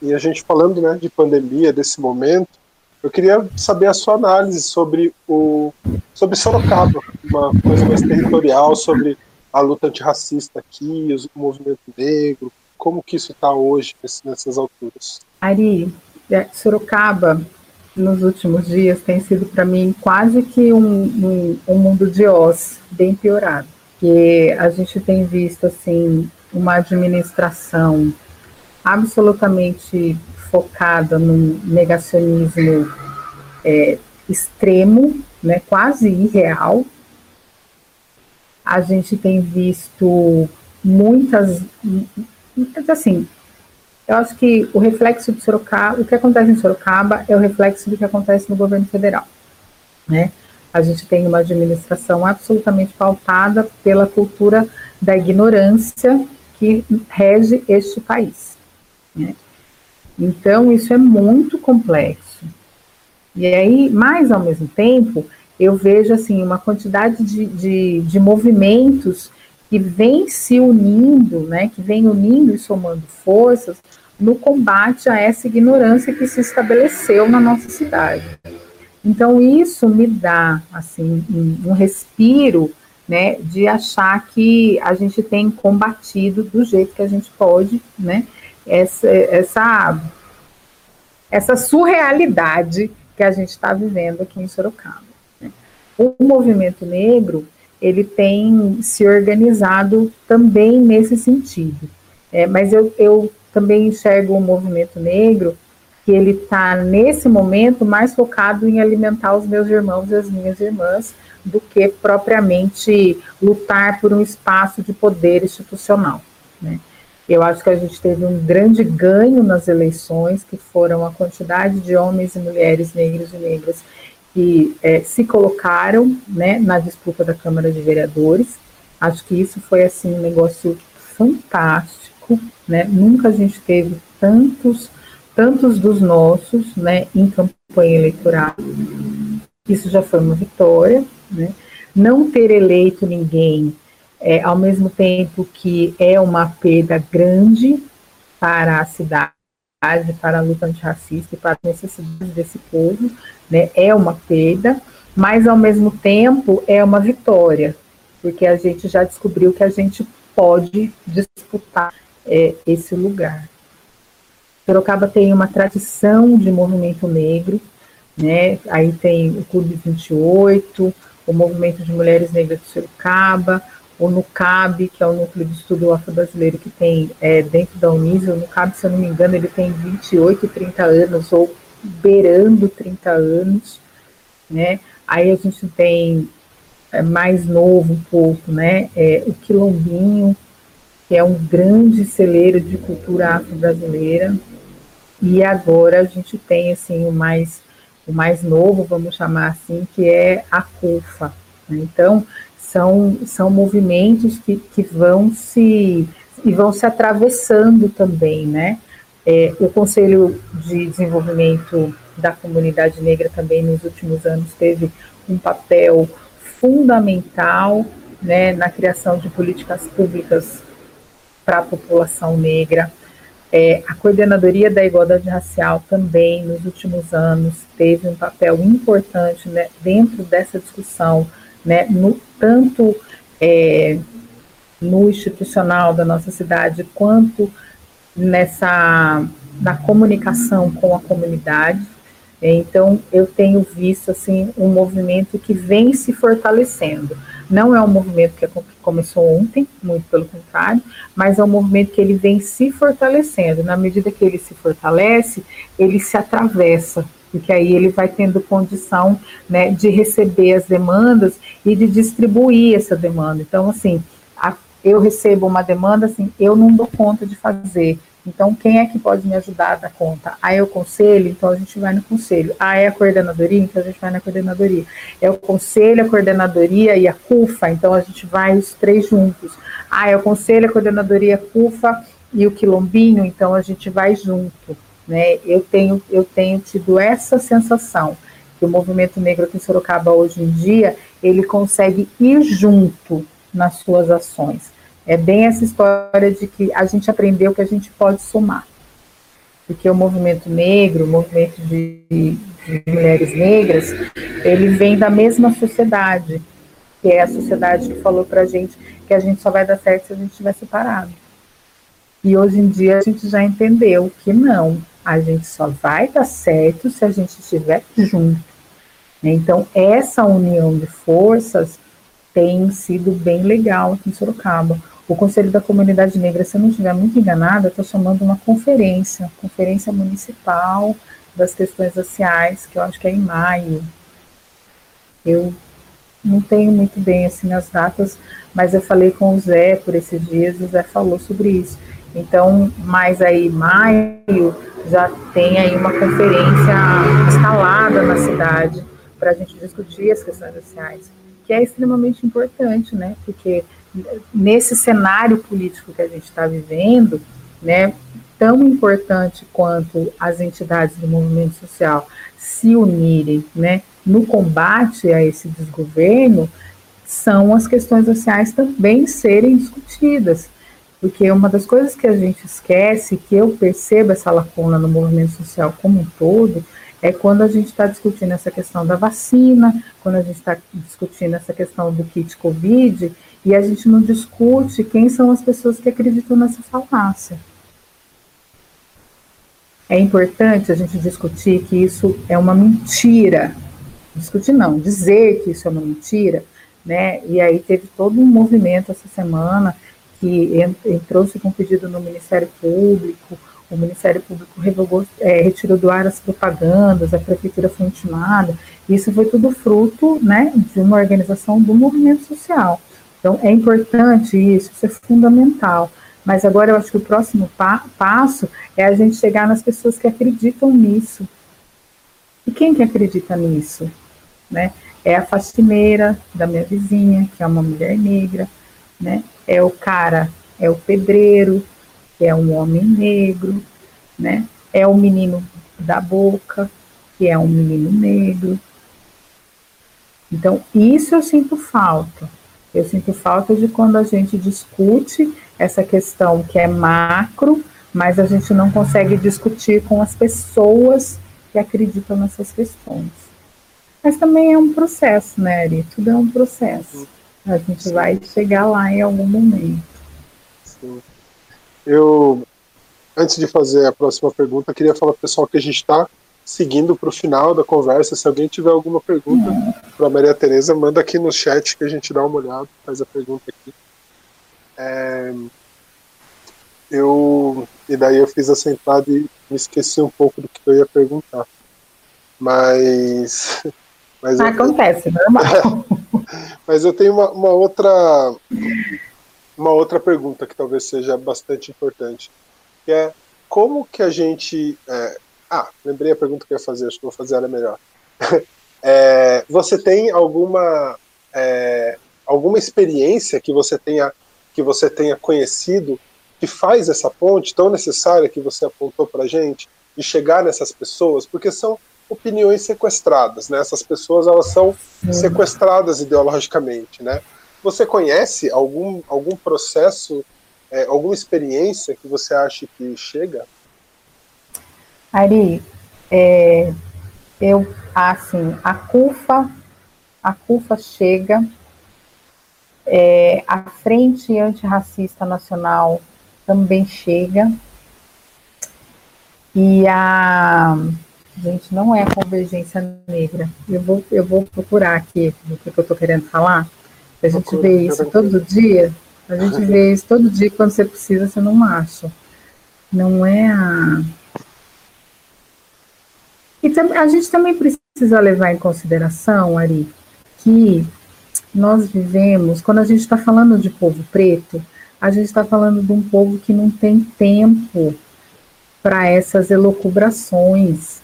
Speaker 1: e a gente falando né, de pandemia, desse momento, eu queria saber a sua análise sobre o sobre Sorocaba, uma coisa mais territorial, sobre a luta antirracista aqui, o movimento negro, como que isso está hoje nessas alturas?
Speaker 2: Ari, é, Sorocaba, nos últimos dias, tem sido para mim quase que um, um, um mundo de Oz, bem piorado. Que a gente tem visto, assim, uma administração absolutamente focada num negacionismo é, extremo, né, quase irreal. A gente tem visto muitas, assim, eu acho que o reflexo de Sorocaba, o que acontece em Sorocaba é o reflexo do que acontece no governo federal, né? A gente tem uma administração absolutamente pautada pela cultura da ignorância que rege este país. Né? Então, isso é muito complexo. E aí, mais ao mesmo tempo, eu vejo assim uma quantidade de, de, de movimentos que vem se unindo, né, que vem unindo e somando forças no combate a essa ignorância que se estabeleceu na nossa cidade. Então isso me dá assim um, respiro, né, de achar que a gente tem combatido do jeito que a gente pode, né, essa, essa, essa surrealidade que a gente está vivendo aqui em Sorocaba. O movimento negro ele tem se organizado também nesse sentido, é, mas eu, eu também enxergo o movimento negro que ele está nesse momento mais focado em alimentar os meus irmãos e as minhas irmãs do que propriamente lutar por um espaço de poder institucional. Né? Eu acho que a gente teve um grande ganho nas eleições, que foram a quantidade de homens e mulheres negros e negras que é, se colocaram né, na disputa da Câmara de Vereadores. Acho que isso foi assim um negócio fantástico, né? Nunca a gente teve tantos, tantos dos nossos, né, em campanha eleitoral. Isso já foi uma vitória, né? Não ter eleito ninguém é, ao mesmo tempo que é uma perda grande para a cidade, para a luta antirracista e para as necessidades desse povo, né, é uma perda, mas ao mesmo tempo é uma vitória, porque a gente já descobriu que a gente pode disputar é, esse lugar. Sorocaba tem uma tradição de movimento negro, né? Aí tem o Clube 28, o Movimento de Mulheres Negras de Sorocaba, o NUCAB, que é o Núcleo de Estudo Afro-Brasileiro que tem é, dentro da Unisio, o NUCAB, se eu não me engano, ele tem 28, 30 anos, ou beirando 30 anos, né? Aí a gente tem é, mais novo um pouco, né? É, o Quilombinho, que é um grande celeiro de cultura afro-brasileira, e agora a gente tem, assim, o mais, o mais novo, vamos chamar assim, que é a CUFA. Né? Então, são, são movimentos que, que vão se e vão se atravessando também, né? É, o Conselho de Desenvolvimento da Comunidade Negra também nos últimos anos teve um papel fundamental né, na criação de políticas públicas para a população negra. É, a Coordenadoria da Igualdade Racial também, nos últimos anos, teve um papel importante né, dentro dessa discussão né, no, tanto é, no institucional da nossa cidade, quanto nessa, na comunicação com a comunidade. Então, eu tenho visto assim um movimento que vem se fortalecendo. Não é um movimento que começou ontem, muito pelo contrário, mas é um movimento que ele vem se fortalecendo. Na medida que ele se fortalece, ele se atravessa, porque aí ele vai tendo condição né, de receber as demandas e de distribuir essa demanda. Então, assim, a, eu recebo uma demanda, assim, eu não dou conta de fazer. Então, quem é que pode me ajudar a dar conta? Ah, é o conselho? Então a gente vai no conselho. Ah, é a coordenadoria? Então a gente vai na coordenadoria. É o conselho, a coordenadoria e a CUFA? Então a gente vai os três juntos. Ah, é o conselho, a coordenadoria, a CUFA e o quilombinho? Então a gente vai junto. Né? Eu, tenho, eu tenho tido essa sensação que o movimento negro aqui em Sorocaba hoje em dia, ele consegue ir junto nas suas ações. É bem essa história de que a gente aprendeu que a gente pode somar. Porque o movimento negro, o movimento de, de mulheres negras, ele vem da mesma sociedade, que é a sociedade que falou pra gente que a gente só vai dar certo se a gente estiver separado. E hoje em dia a gente já entendeu que não, a gente só vai dar certo se a gente estiver junto. Então, essa união de forças tem sido bem legal aqui em Sorocaba. O Conselho da Comunidade Negra, se eu não estiver muito enganada, está chamando uma conferência, conferência municipal das questões sociais, que eu acho que é em maio. Eu não tenho muito bem assim as datas, mas eu falei com o Zé por esses dias, o Zé falou sobre isso. Então, mais aí maio já tem aí uma conferência instalada na cidade para a gente discutir as questões sociais, que é extremamente importante, né? Porque nesse cenário político que a gente está vivendo, né, tão importante quanto as entidades do movimento social se unirem, né, no combate a esse desgoverno, são as questões sociais também serem discutidas. Porque uma das coisas que a gente esquece, que eu percebo essa lacuna no movimento social como um todo, é quando a gente está discutindo essa questão da vacina, quando a gente está discutindo essa questão do kit Covid, e a gente não discute quem são as pessoas que acreditam nessa falácia. É importante a gente discutir que isso é uma mentira. Discutir não, dizer que isso é uma mentira, né? E aí teve todo um movimento essa semana que entrou-se com pedido no Ministério Público, o Ministério Público revogou, é, retirou do ar as propagandas, a prefeitura foi intimada. Isso foi tudo fruto né, de uma organização do movimento social. Então, é importante isso, isso é fundamental. Mas agora eu acho que o próximo pa passo é a gente chegar nas pessoas que acreditam nisso. E quem que acredita nisso? Né? É a faxineira da minha vizinha, que é uma mulher negra, né? É o cara, é o pedreiro, que é um homem negro, né? É o menino da boca, que é um menino negro. Então, isso eu sinto falta. Eu sinto falta de quando a gente discute essa questão que é macro, mas a gente não consegue discutir com as pessoas que acreditam nessas questões. Mas também é um processo, né, Ari? Tudo é um processo. A gente vai chegar lá em algum momento.
Speaker 1: Sim. Eu, antes de fazer a próxima pergunta, queria falar para o pessoal que a gente está seguindo para o final da conversa. Se alguém tiver alguma pergunta para a Maria Tereza, manda aqui no chat que a gente dá uma olhada, faz a pergunta aqui. É, eu e daí eu fiz essa entrada e me esqueci um pouco do que eu ia perguntar. Mas,
Speaker 2: mas acontece, eu, normal.
Speaker 1: mas eu tenho uma, uma outra uma outra pergunta que talvez seja bastante importante, que é como que a gente é, ah, lembrei a pergunta que eu ia fazer, acho que vou fazer ela melhor. é, você tem alguma é, alguma experiência que você tenha que você tenha conhecido que faz essa ponte tão necessária que você apontou para gente e chegar nessas pessoas, porque são opiniões sequestradas, né? Essas pessoas elas são sequestradas ideologicamente, né? Você conhece algum algum processo, é, alguma experiência que você acha que chega?
Speaker 2: Ari, é, eu, assim, a CUFA, a CUFA chega, é, a Frente Antirracista Nacional também chega, E a. Gente, não é a convergência negra. Eu vou, eu vou procurar aqui o que eu estou querendo falar. A gente vê isso todo dia. A gente vê isso todo dia. Quando você precisa, você não acha. Não é a. E a gente também precisa levar em consideração, Ari, que nós vivemos, quando a gente está falando de povo preto, a gente está falando de um povo que não tem tempo para essas elocubrações.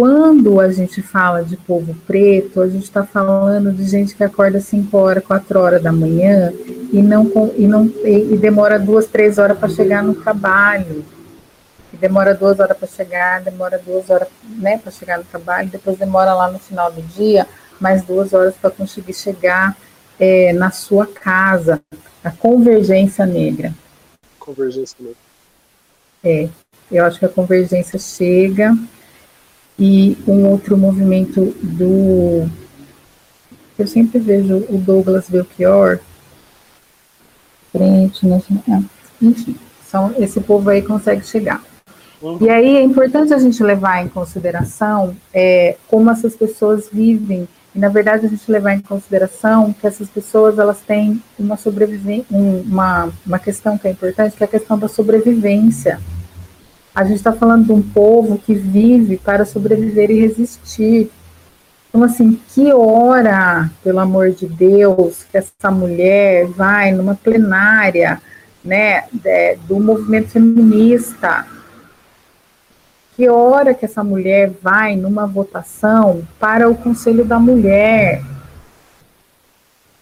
Speaker 2: Quando a gente fala de povo preto, a gente está falando de gente que acorda 5 horas, 4 horas da manhã e não, e não e demora duas, três horas para chegar no trabalho. E demora duas horas para chegar, demora duas horas né, para chegar no trabalho, depois demora lá no final do dia mais duas horas para conseguir chegar é, na sua casa. A convergência negra.
Speaker 1: Convergência negra.
Speaker 2: É, eu acho que a convergência chega e um outro movimento do. Eu sempre vejo o Douglas Belchior, frente, né? enfim, são, esse povo aí consegue chegar. Uhum. E aí é importante a gente levar em consideração é, como essas pessoas vivem e, na verdade, a gente levar em consideração que essas pessoas elas têm uma sobrevivência, uma, uma questão que é importante, que é a questão da sobrevivência. A gente está falando de um povo que vive para sobreviver e resistir. Então, assim, que hora, pelo amor de Deus, que essa mulher vai numa plenária, né, de, do movimento feminista, que hora que essa mulher vai numa votação para o Conselho da Mulher?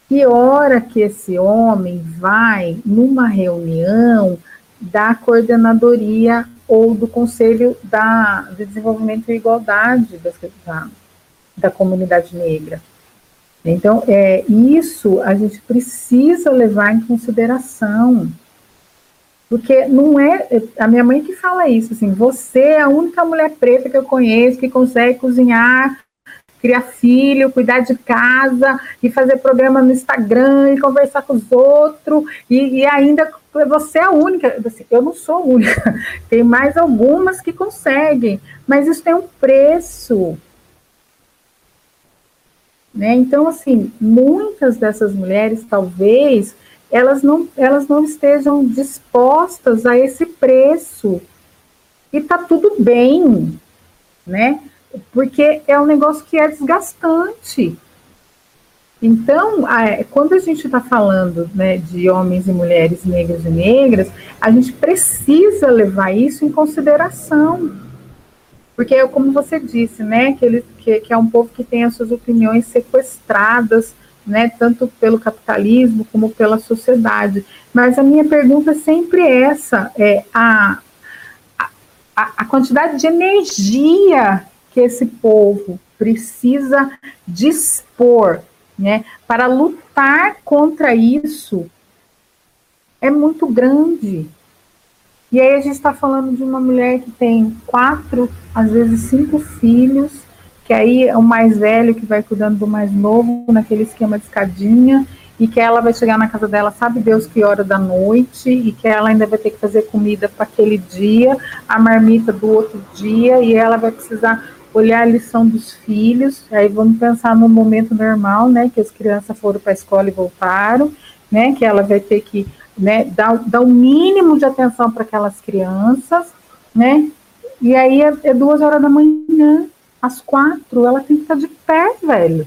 Speaker 2: Que hora que esse homem vai numa reunião da coordenadoria ou do Conselho da, de Desenvolvimento e Igualdade da, da comunidade negra? Então, é, isso a gente precisa levar em consideração. Porque não é. A minha mãe que fala isso, assim, você é a única mulher preta que eu conheço que consegue cozinhar, criar filho, cuidar de casa e fazer programa no Instagram e conversar com os outros, e, e ainda você é a única. Assim, eu não sou a única, tem mais algumas que conseguem, mas isso tem um preço. Né? Então, assim, muitas dessas mulheres, talvez, elas não, elas não estejam dispostas a esse preço. E tá tudo bem, né? Porque é um negócio que é desgastante. Então, quando a gente está falando né, de homens e mulheres negros e negras, a gente precisa levar isso em consideração. Porque, é como você disse, né, que, ele, que, que é um povo que tem as suas opiniões sequestradas né, tanto pelo capitalismo como pela sociedade. Mas a minha pergunta é sempre essa: é a, a, a quantidade de energia que esse povo precisa dispor né, para lutar contra isso é muito grande. E aí a gente está falando de uma mulher que tem quatro, às vezes cinco filhos, que aí é o mais velho que vai cuidando do mais novo, naquele esquema de escadinha, e que ela vai chegar na casa dela, sabe Deus que hora da noite, e que ela ainda vai ter que fazer comida para aquele dia, a marmita do outro dia, e ela vai precisar olhar a lição dos filhos, aí vamos pensar no momento normal, né, que as crianças foram para a escola e voltaram, né, que ela vai ter que né, dar, dar o mínimo de atenção para aquelas crianças, né, e aí é, é duas horas da manhã, às quatro, ela tem que estar de pé, velho.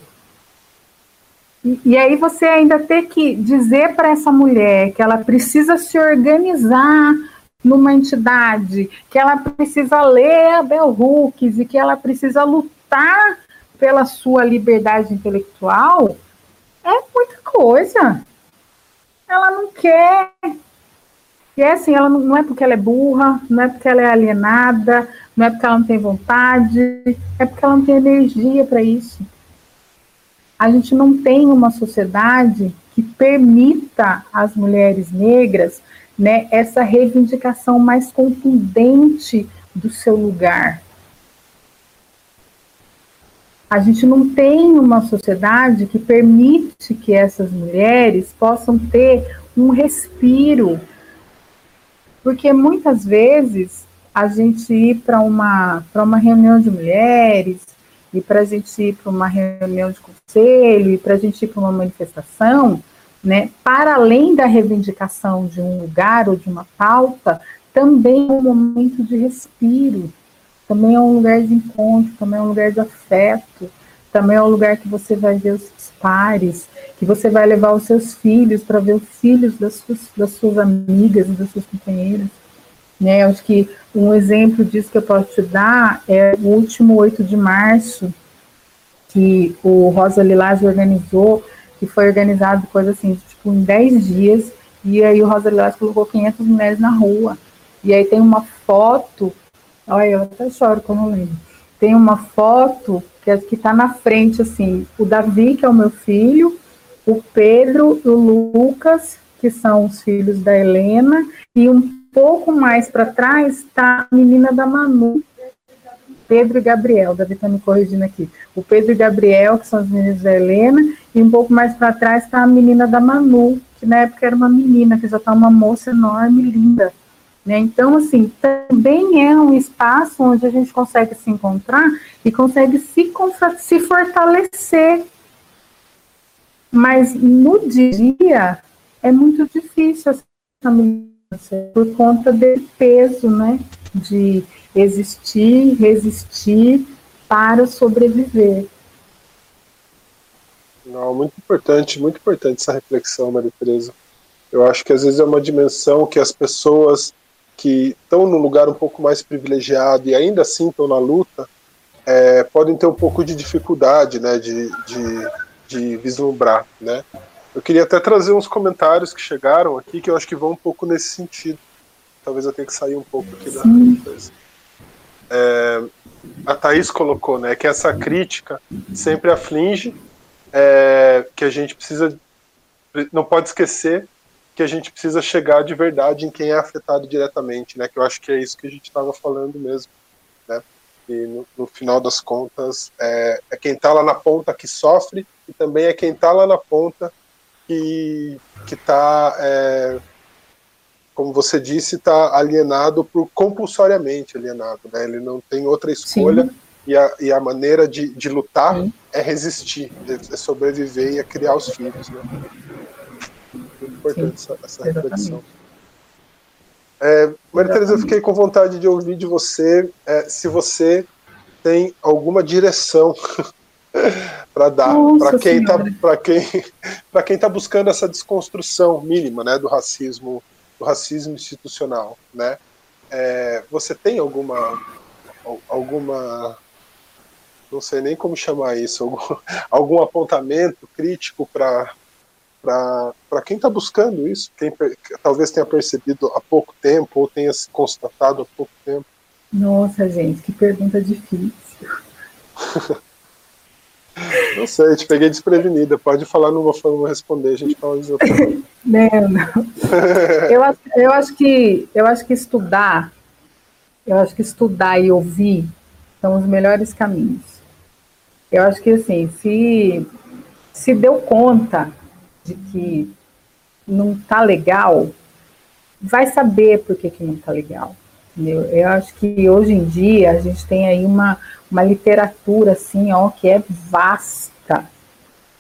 Speaker 2: E, e aí você ainda ter que dizer para essa mulher que ela precisa se organizar numa entidade, que ela precisa ler a Bell Hooks e que ela precisa lutar pela sua liberdade intelectual, é muita coisa. Ela não quer. E é assim, ela não, não é porque ela é burra, não é porque ela é alienada, não é porque ela não tem vontade, é porque ela não tem energia para isso. A gente não tem uma sociedade que permita às mulheres negras né, essa reivindicação mais contundente do seu lugar. A gente não tem uma sociedade que permite que essas mulheres possam ter um respiro. Porque muitas vezes a gente ir para uma, uma reunião de mulheres, e para a gente ir para uma reunião de conselho, e para a gente ir para uma manifestação, né, para além da reivindicação de um lugar ou de uma pauta, também é um momento de respiro, também é um lugar de encontro, também é um lugar de afeto, também é um lugar que você vai ver os seus pares, que você vai levar os seus filhos para ver os filhos das suas, das suas amigas e das suas companheiras. Né? Acho que um exemplo disso que eu posso te dar é o último 8 de março, que o Rosa Lilás organizou, que foi organizado coisa assim, tipo, em 10 dias, e aí o Rosa Lilás colocou 500 mulheres na rua. E aí tem uma foto, olha, eu até choro quando lembro. Tem uma foto que é, está na frente, assim, o Davi, que é o meu filho, o Pedro e o Lucas, que são os filhos da Helena, e um pouco mais para trás está a menina da Manu, Pedro e Gabriel, Davi está me corrigindo aqui. O Pedro e Gabriel, que são os meninos da Helena, e um pouco mais para trás está a menina da Manu, que na época era uma menina, que já está uma moça enorme, linda. Né? Então, assim, também é um espaço onde a gente consegue se encontrar e consegue se, se fortalecer. Mas no dia é muito difícil essa militância por conta do peso, né? De existir, resistir para sobreviver.
Speaker 1: Não, muito importante, muito importante essa reflexão, Maria Tereza. Eu acho que às vezes é uma dimensão que as pessoas que estão num lugar um pouco mais privilegiado e ainda assim estão na luta, é, podem ter um pouco de dificuldade né, de, de, de, vislumbrar. Né? Eu queria até trazer uns comentários que chegaram aqui que eu acho que vão um pouco nesse sentido. Talvez eu tenha que sair um pouco aqui da coisa. É, a Thaís colocou né, que essa crítica sempre aflige, é, que a gente precisa, não pode esquecer que a gente precisa chegar de verdade em quem é afetado diretamente, né? Que eu acho que é isso que a gente estava falando mesmo, né? E no, no final das contas é, é quem está lá na ponta que sofre e também é quem está lá na ponta que que está, é, como você disse, está alienado por compulsoriamente alienado, né? Ele não tem outra escolha. E a, e a, maneira de, de lutar Sim. é resistir, é sobreviver e é criar os filhos. Né? Muito importante Sim, essa, essa reflexão. É, Maria Teresa, eu fiquei com vontade de ouvir de você é, se você tem alguma direção para dar para quem está para quem para quem tá buscando essa desconstrução mínima, né, do racismo do racismo institucional, né? É, você tem alguma alguma não sei nem como chamar isso, algum, algum apontamento crítico para para quem está buscando isso, quem talvez tenha percebido há pouco tempo ou tenha se constatado há pouco tempo?
Speaker 2: Nossa, gente, que pergunta difícil.
Speaker 1: não sei, te peguei desprevenida. Pode falar, não vou, não vou responder, a gente fala exatamente.
Speaker 2: não, não. Eu acho, eu, acho que, eu acho que estudar, eu acho que estudar e ouvir são os melhores caminhos. Eu acho que, assim, se, se deu conta de que não tá legal, vai saber por que, que não tá legal. Eu acho que hoje em dia a gente tem aí uma, uma literatura assim, ó, que é vasta,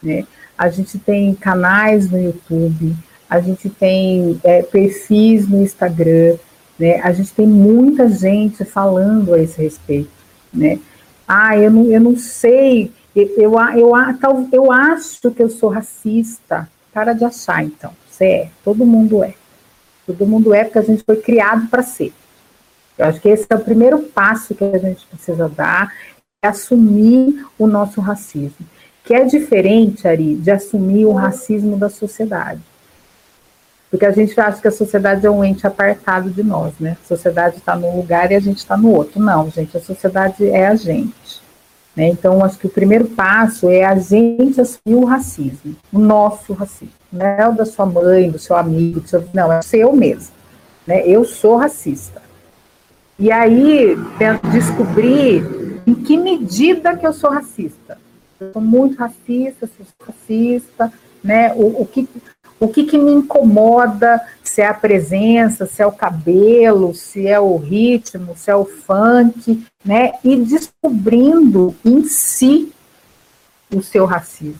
Speaker 2: né? A gente tem canais no YouTube, a gente tem é, perfis no Instagram, né? A gente tem muita gente falando a esse respeito, né? Ah, eu não, eu não sei eu, eu, eu, eu acho que eu sou racista. Para de achar, então. Você é. Todo mundo é. Todo mundo é porque a gente foi criado para ser. Eu acho que esse é o primeiro passo que a gente precisa dar, é assumir o nosso racismo. Que é diferente, Ari, de assumir o racismo da sociedade. Porque a gente acha que a sociedade é um ente apartado de nós, né? A sociedade está num lugar e a gente está no outro. Não, gente, a sociedade é a gente. Né? Então, acho que o primeiro passo é a gente assumir o racismo, o nosso racismo, não é o da sua mãe, do seu amigo, do seu, não, é o seu mesmo. Né? Eu sou racista. E aí, descobrir em que medida que eu sou racista. Eu sou muito racista, sou racista, né? o, o que, o que, que me incomoda se é a presença, se é o cabelo, se é o ritmo, se é o funk, né? E descobrindo em si o seu racismo.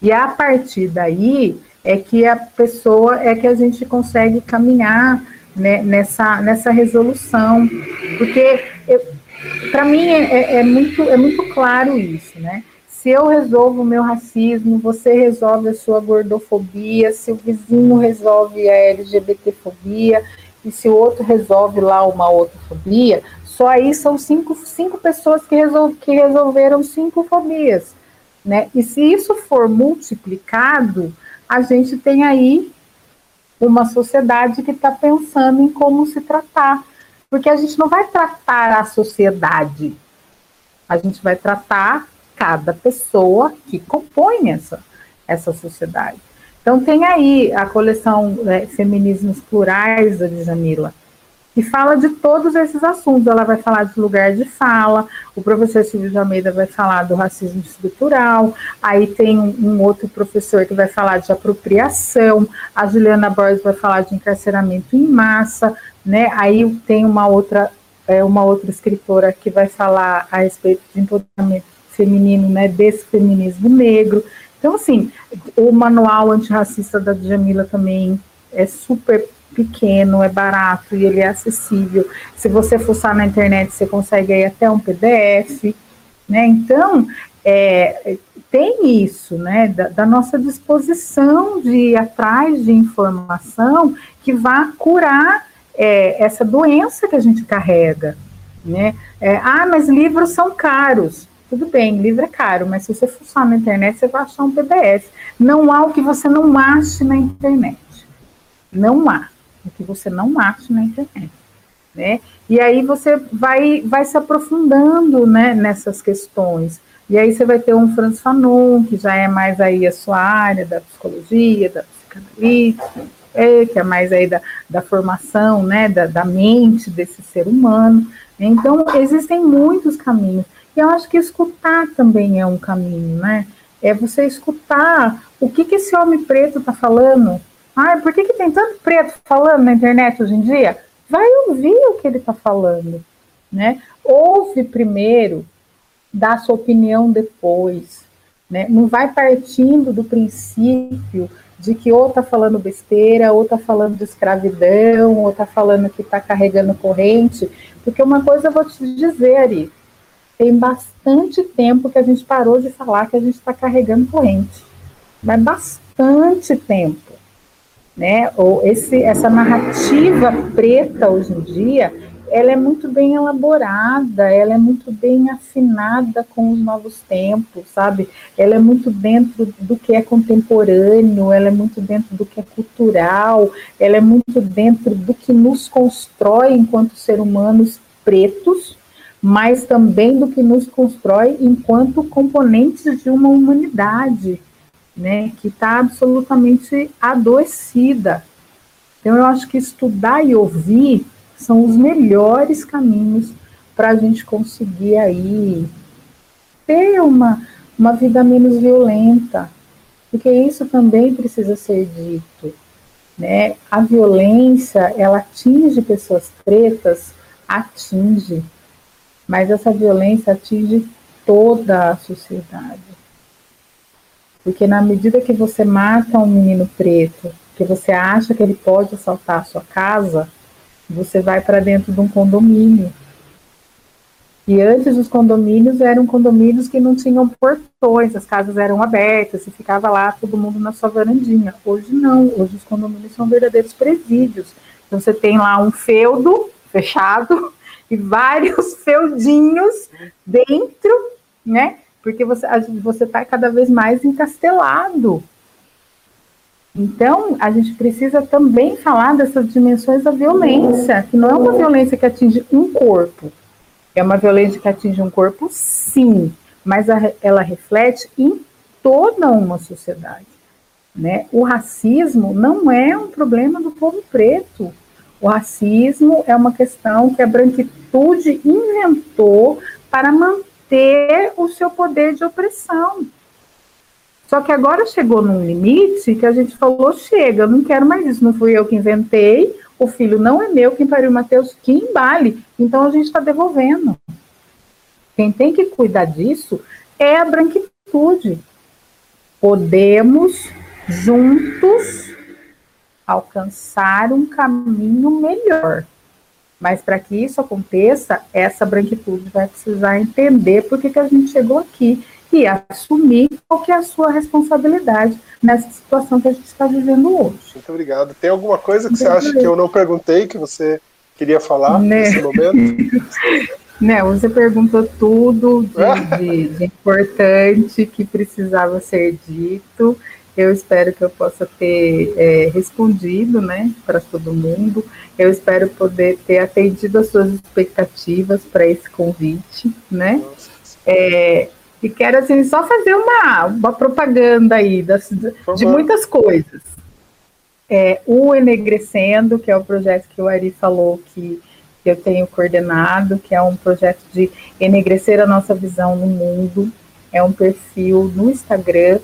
Speaker 2: E a partir daí é que a pessoa, é que a gente consegue caminhar né, nessa, nessa resolução. Porque para mim é, é, é, muito, é muito claro isso, né? Se eu resolvo o meu racismo, você resolve a sua gordofobia, se o vizinho resolve a LGBTfobia, e se o outro resolve lá uma outra fobia, só aí são cinco, cinco pessoas que, resol, que resolveram cinco fobias. Né? E se isso for multiplicado, a gente tem aí uma sociedade que está pensando em como se tratar. Porque a gente não vai tratar a sociedade, a gente vai tratar cada pessoa que compõe essa, essa sociedade. Então tem aí a coleção é, Feminismos Plurais da Djamila, que fala de todos esses assuntos. Ela vai falar de lugar de fala, o professor Silvio de Almeida vai falar do racismo estrutural, aí tem um, outro professor que vai falar de apropriação, a Juliana Borges vai falar de encarceramento em massa, né? Aí tem uma outra, é, uma outra escritora que vai falar a respeito de empoderamento feminino, né? Desse feminismo negro. Então, assim, o manual antirracista da Djamila também é super pequeno, é barato e ele é acessível. Se você fuçar na internet, você consegue aí até um PDF, né? Então, é, tem isso, né, da, da, nossa disposição de ir atrás de informação que vá curar é, essa doença que a gente carrega, né? É, ah, mas livros são caros. Tudo bem, livro é caro, mas se você fuçar na internet, você vai achar um PDF. Não há o que você não ache na internet. Não há o que você não acha na internet. Né? E aí você vai, vai se aprofundando né, nessas questões. E aí você vai ter um Franz Fanon, que já é mais aí a sua área da psicologia, da psicanalítica, é, que é mais aí da, da formação, né, da, da mente desse ser humano. Então, existem muitos caminhos. E eu acho que escutar também é um caminho, né? É você escutar o que, que esse homem preto está falando, ah, por que, que tem tanto preto falando na internet hoje em dia? Vai ouvir o que ele está falando, né? Ouve primeiro, dá sua opinião depois, né? Não vai partindo do princípio de que ou está falando besteira, ou está falando de escravidão, ou está falando que está carregando corrente, porque uma coisa eu vou te dizer, Ari, tem bastante tempo que a gente parou de falar que a gente está carregando corrente, mas bastante tempo né? Ou esse, essa narrativa preta hoje em dia, ela é muito bem elaborada, ela é muito bem afinada com os novos tempos, sabe? Ela é muito dentro do que é contemporâneo, ela é muito dentro do que é cultural, ela é muito dentro do que nos constrói enquanto ser humanos pretos, mas também do que nos constrói enquanto componentes de uma humanidade, né, que está absolutamente adoecida. Então, eu acho que estudar e ouvir são os melhores caminhos para a gente conseguir aí ter uma, uma vida menos violenta, porque isso também precisa ser dito. Né? A violência, ela atinge pessoas pretas, atinge, mas essa violência atinge toda a sociedade. Porque na medida que você mata um menino preto, que você acha que ele pode assaltar a sua casa, você vai para dentro de um condomínio. E antes os condomínios eram condomínios que não tinham portões, as casas eram abertas e ficava lá todo mundo na sua varandinha. Hoje não, hoje os condomínios são verdadeiros presídios. Então você tem lá um feudo fechado e vários feudinhos dentro, né? Porque você você está cada vez mais encastelado. Então, a gente precisa também falar dessas dimensões da violência, que não é uma violência que atinge um corpo, é uma violência que atinge um corpo, sim, mas a, ela reflete em toda uma sociedade. Né? O racismo não é um problema do povo preto. O racismo é uma questão que a branquitude inventou para manter ter o seu poder de opressão. Só que agora chegou num limite que a gente falou: chega, eu não quero mais isso, não fui eu que inventei, o filho não é meu, quem pariu Mateus, que embale. Então a gente está devolvendo. Quem tem que cuidar disso é a branquitude. Podemos juntos alcançar um caminho melhor. Mas para que isso aconteça, essa branquitude vai precisar entender por que, que a gente chegou aqui e assumir qual que é a sua responsabilidade nessa situação que a gente está vivendo hoje.
Speaker 1: Muito obrigado. Tem alguma coisa que você acha que eu não perguntei, que você queria falar né? nesse momento?
Speaker 2: Né, você perguntou tudo de, de, de, importante que precisava ser dito. Eu espero que eu possa ter é, respondido, né, para todo mundo. Eu espero poder ter atendido as suas expectativas para esse convite, né? É, e quero, assim, só fazer uma, uma propaganda aí das, de muitas coisas. É, o Enegrecendo, que é o projeto que o Ari falou que eu tenho coordenado, que é um projeto de enegrecer a nossa visão no mundo. É um perfil no Instagram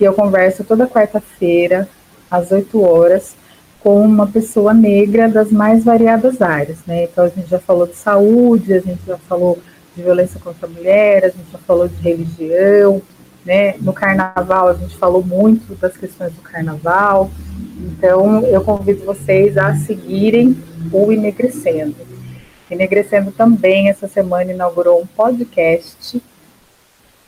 Speaker 2: que eu converso toda quarta-feira, às 8 horas, com uma pessoa negra das mais variadas áreas, né? Então a gente já falou de saúde, a gente já falou de violência contra a mulher, a gente já falou de religião, né? No carnaval a gente falou muito das questões do carnaval. Então eu convido vocês a seguirem o Enegrecendo. Enegrecendo também essa semana inaugurou um podcast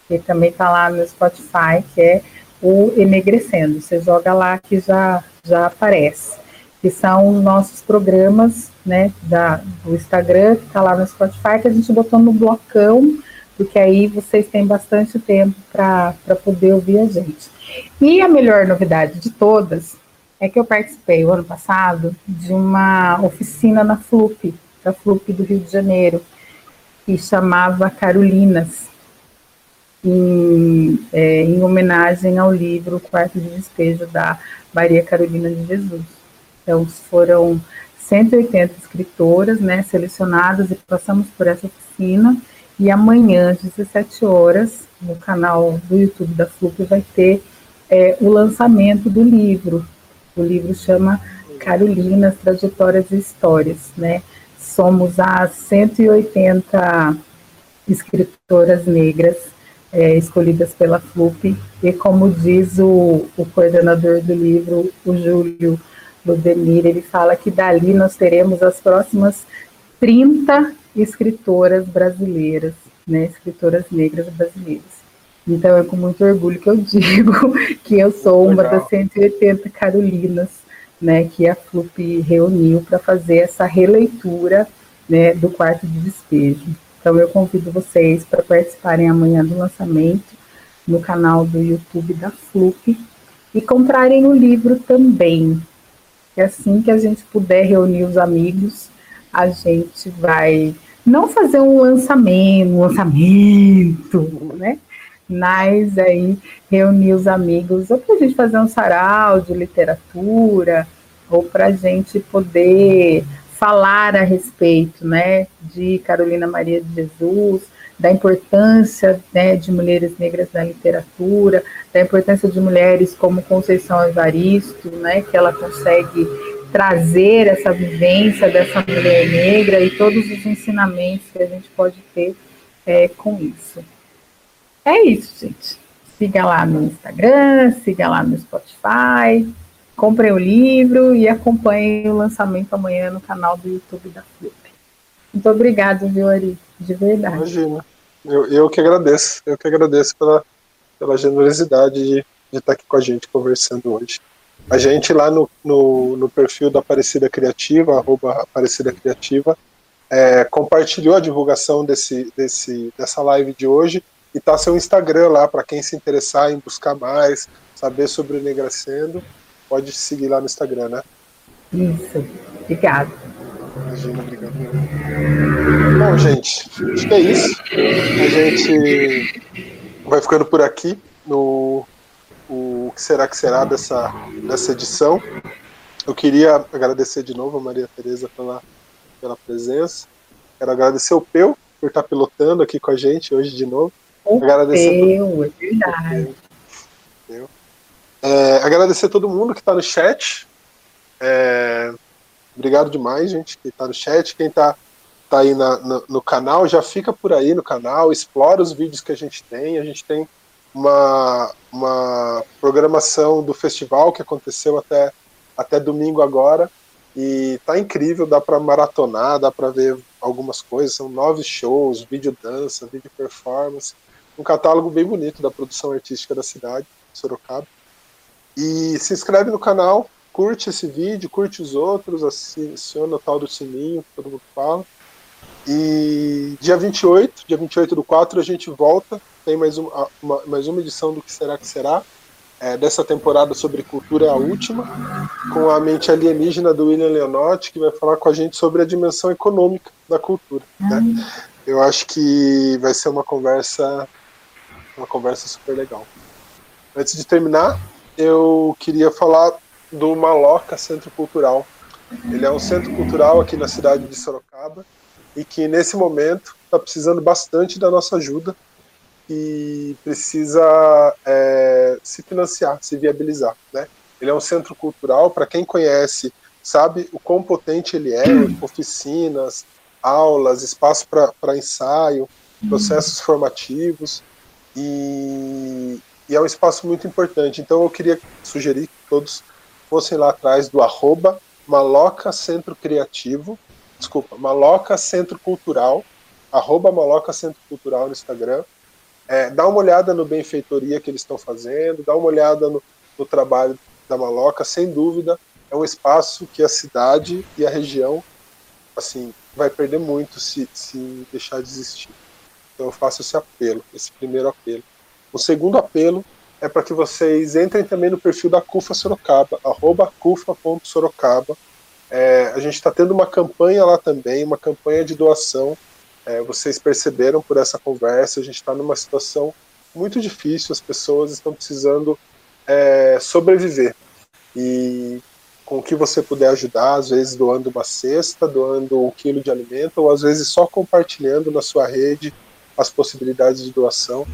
Speaker 2: que também está lá no Spotify, que é o Enegrecendo. Você joga lá que já já aparece. Que são os nossos programas né, da, do Instagram, que está lá no Spotify, que a gente botou no blocão, porque aí vocês têm bastante tempo para poder ouvir a gente. E a melhor novidade de todas é que eu participei o ano passado de uma oficina na FLUP, da FLUP do Rio de Janeiro, que chamava Carolinas, em, é, em homenagem ao livro Quarto de Despejo da Maria Carolina de Jesus. Então, foram 180 escritoras, né, selecionadas e passamos por essa oficina. E amanhã, às 17 horas, no canal do YouTube da FLUP, vai ter é, o lançamento do livro. O livro chama Carolinas, Trajetórias e Histórias, né? Somos as 180 escritoras negras é, escolhidas pela FLUP, e como diz o, o coordenador do livro, o Júlio do Demir, ele fala que dali nós teremos as próximas 30 escritoras brasileiras, né, escritoras negras brasileiras. Então é com muito orgulho que eu digo que eu sou uma Legal. das 180 Carolinas, né, que a FLUP reuniu para fazer essa releitura, né, do quarto de despejo. Então eu convido vocês para participarem amanhã do lançamento no canal do YouTube da FLUP e comprarem o livro também, e assim que a gente puder reunir os amigos, a gente vai não fazer um lançamento, um lançamento, né? Mas aí reunir os amigos, ou para a gente fazer um sarau de literatura, ou para a gente poder falar a respeito, né, de Carolina Maria de Jesus, da importância né, de mulheres negras na literatura, da importância de mulheres como Conceição Evaristo, né, que ela consegue trazer essa vivência dessa mulher negra e todos os ensinamentos que a gente pode ter é, com isso. É isso, gente. Siga lá no Instagram, siga lá no Spotify, comprem o livro e acompanhem o lançamento amanhã no canal do YouTube da Flip. Muito obrigada, viu, Ari? De verdade.
Speaker 1: Imagina. Eu, eu que agradeço, eu que agradeço pela, pela generosidade de, de estar aqui com a gente conversando hoje. A gente lá no, no, no perfil da Aparecida Criativa, arroba Aparecida Criativa, é, compartilhou a divulgação desse, desse, dessa live de hoje e tá seu Instagram lá para quem se interessar em buscar mais, saber sobre o Negracendo, pode seguir lá no Instagram, né?
Speaker 2: Isso, obrigado.
Speaker 1: Imagina, obrigado. Bom, gente, acho que é isso. A gente vai ficando por aqui no o que será que será dessa, dessa edição. Eu queria agradecer de novo a Maria Tereza pela, pela presença. Quero agradecer o Peu por estar pilotando aqui com a gente hoje de novo.
Speaker 2: O agradecer Peu, é verdade.
Speaker 1: É, agradecer a todo mundo que está no chat. É, obrigado demais, gente, que está no chat. Quem está tá aí na, no, no, canal, já fica por aí no canal, explora os vídeos que a gente tem. A gente tem uma, uma programação do festival que aconteceu até, até domingo agora. E tá incrível, dá para maratonar, dá para ver algumas coisas. São nove shows, vídeo dança, vídeo performance. Um catálogo bem bonito da produção artística da cidade, Sorocaba. E se inscreve no canal, curte esse vídeo, curte os outros, aciona o tal do sininho, todo mundo fala. E dia 28, dia 28 do 4, a gente volta. Tem mais uma, uma mais uma edição do Que Será Que Será é, dessa temporada sobre cultura é a última, com a mente alienígena do William Leonotti, que vai falar com a gente sobre a dimensão econômica da cultura. Né? Eu acho que vai ser uma conversa, uma conversa super legal. Antes de terminar, eu queria falar do Maloca Centro Cultural. Ele é um centro cultural aqui na cidade de Sorocaba e que nesse momento está precisando bastante da nossa ajuda e precisa é, se financiar, se viabilizar. Né? Ele é um centro cultural, para quem conhece, sabe o quão potente ele é, oficinas, aulas, espaço para ensaio, processos formativos, e, e, é um espaço muito importante. Então eu queria sugerir que todos fossem lá atrás do arroba Maloca Centro Criativo, desculpa, Maloca Centro Cultural, arroba Maloca Centro Cultural no Instagram, é, dá uma olhada no benfeitoria que eles estão fazendo, dá uma olhada no, no trabalho da Maloca, sem dúvida é um espaço que a cidade e a região assim vai perder muito se, se deixar de existir. Então eu faço esse apelo, esse primeiro apelo. O segundo apelo é para que vocês entrem também no perfil da CUFA Sorocaba, arroba cufa.sorocaba. É, a gente está tendo uma campanha lá também, uma campanha de doação é, vocês perceberam por essa conversa, a gente está numa situação muito difícil, as pessoas estão precisando é, sobreviver. E com o que você puder ajudar, às vezes doando uma cesta, doando um quilo de alimento, ou às vezes só compartilhando na sua rede as possibilidades de doação,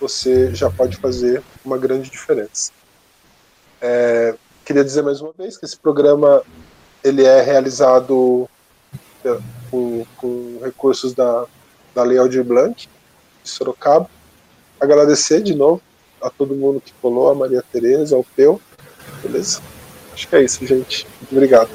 Speaker 1: você já pode fazer uma grande diferença. É, queria dizer mais uma vez que esse programa ele é realizado com, com recursos da, da Lei Aldir Blanc, de Sorocaba. Agradecer de novo a todo mundo que colou, a Maria Tereza, ao Peu. Beleza? Acho que é isso, gente. Obrigado.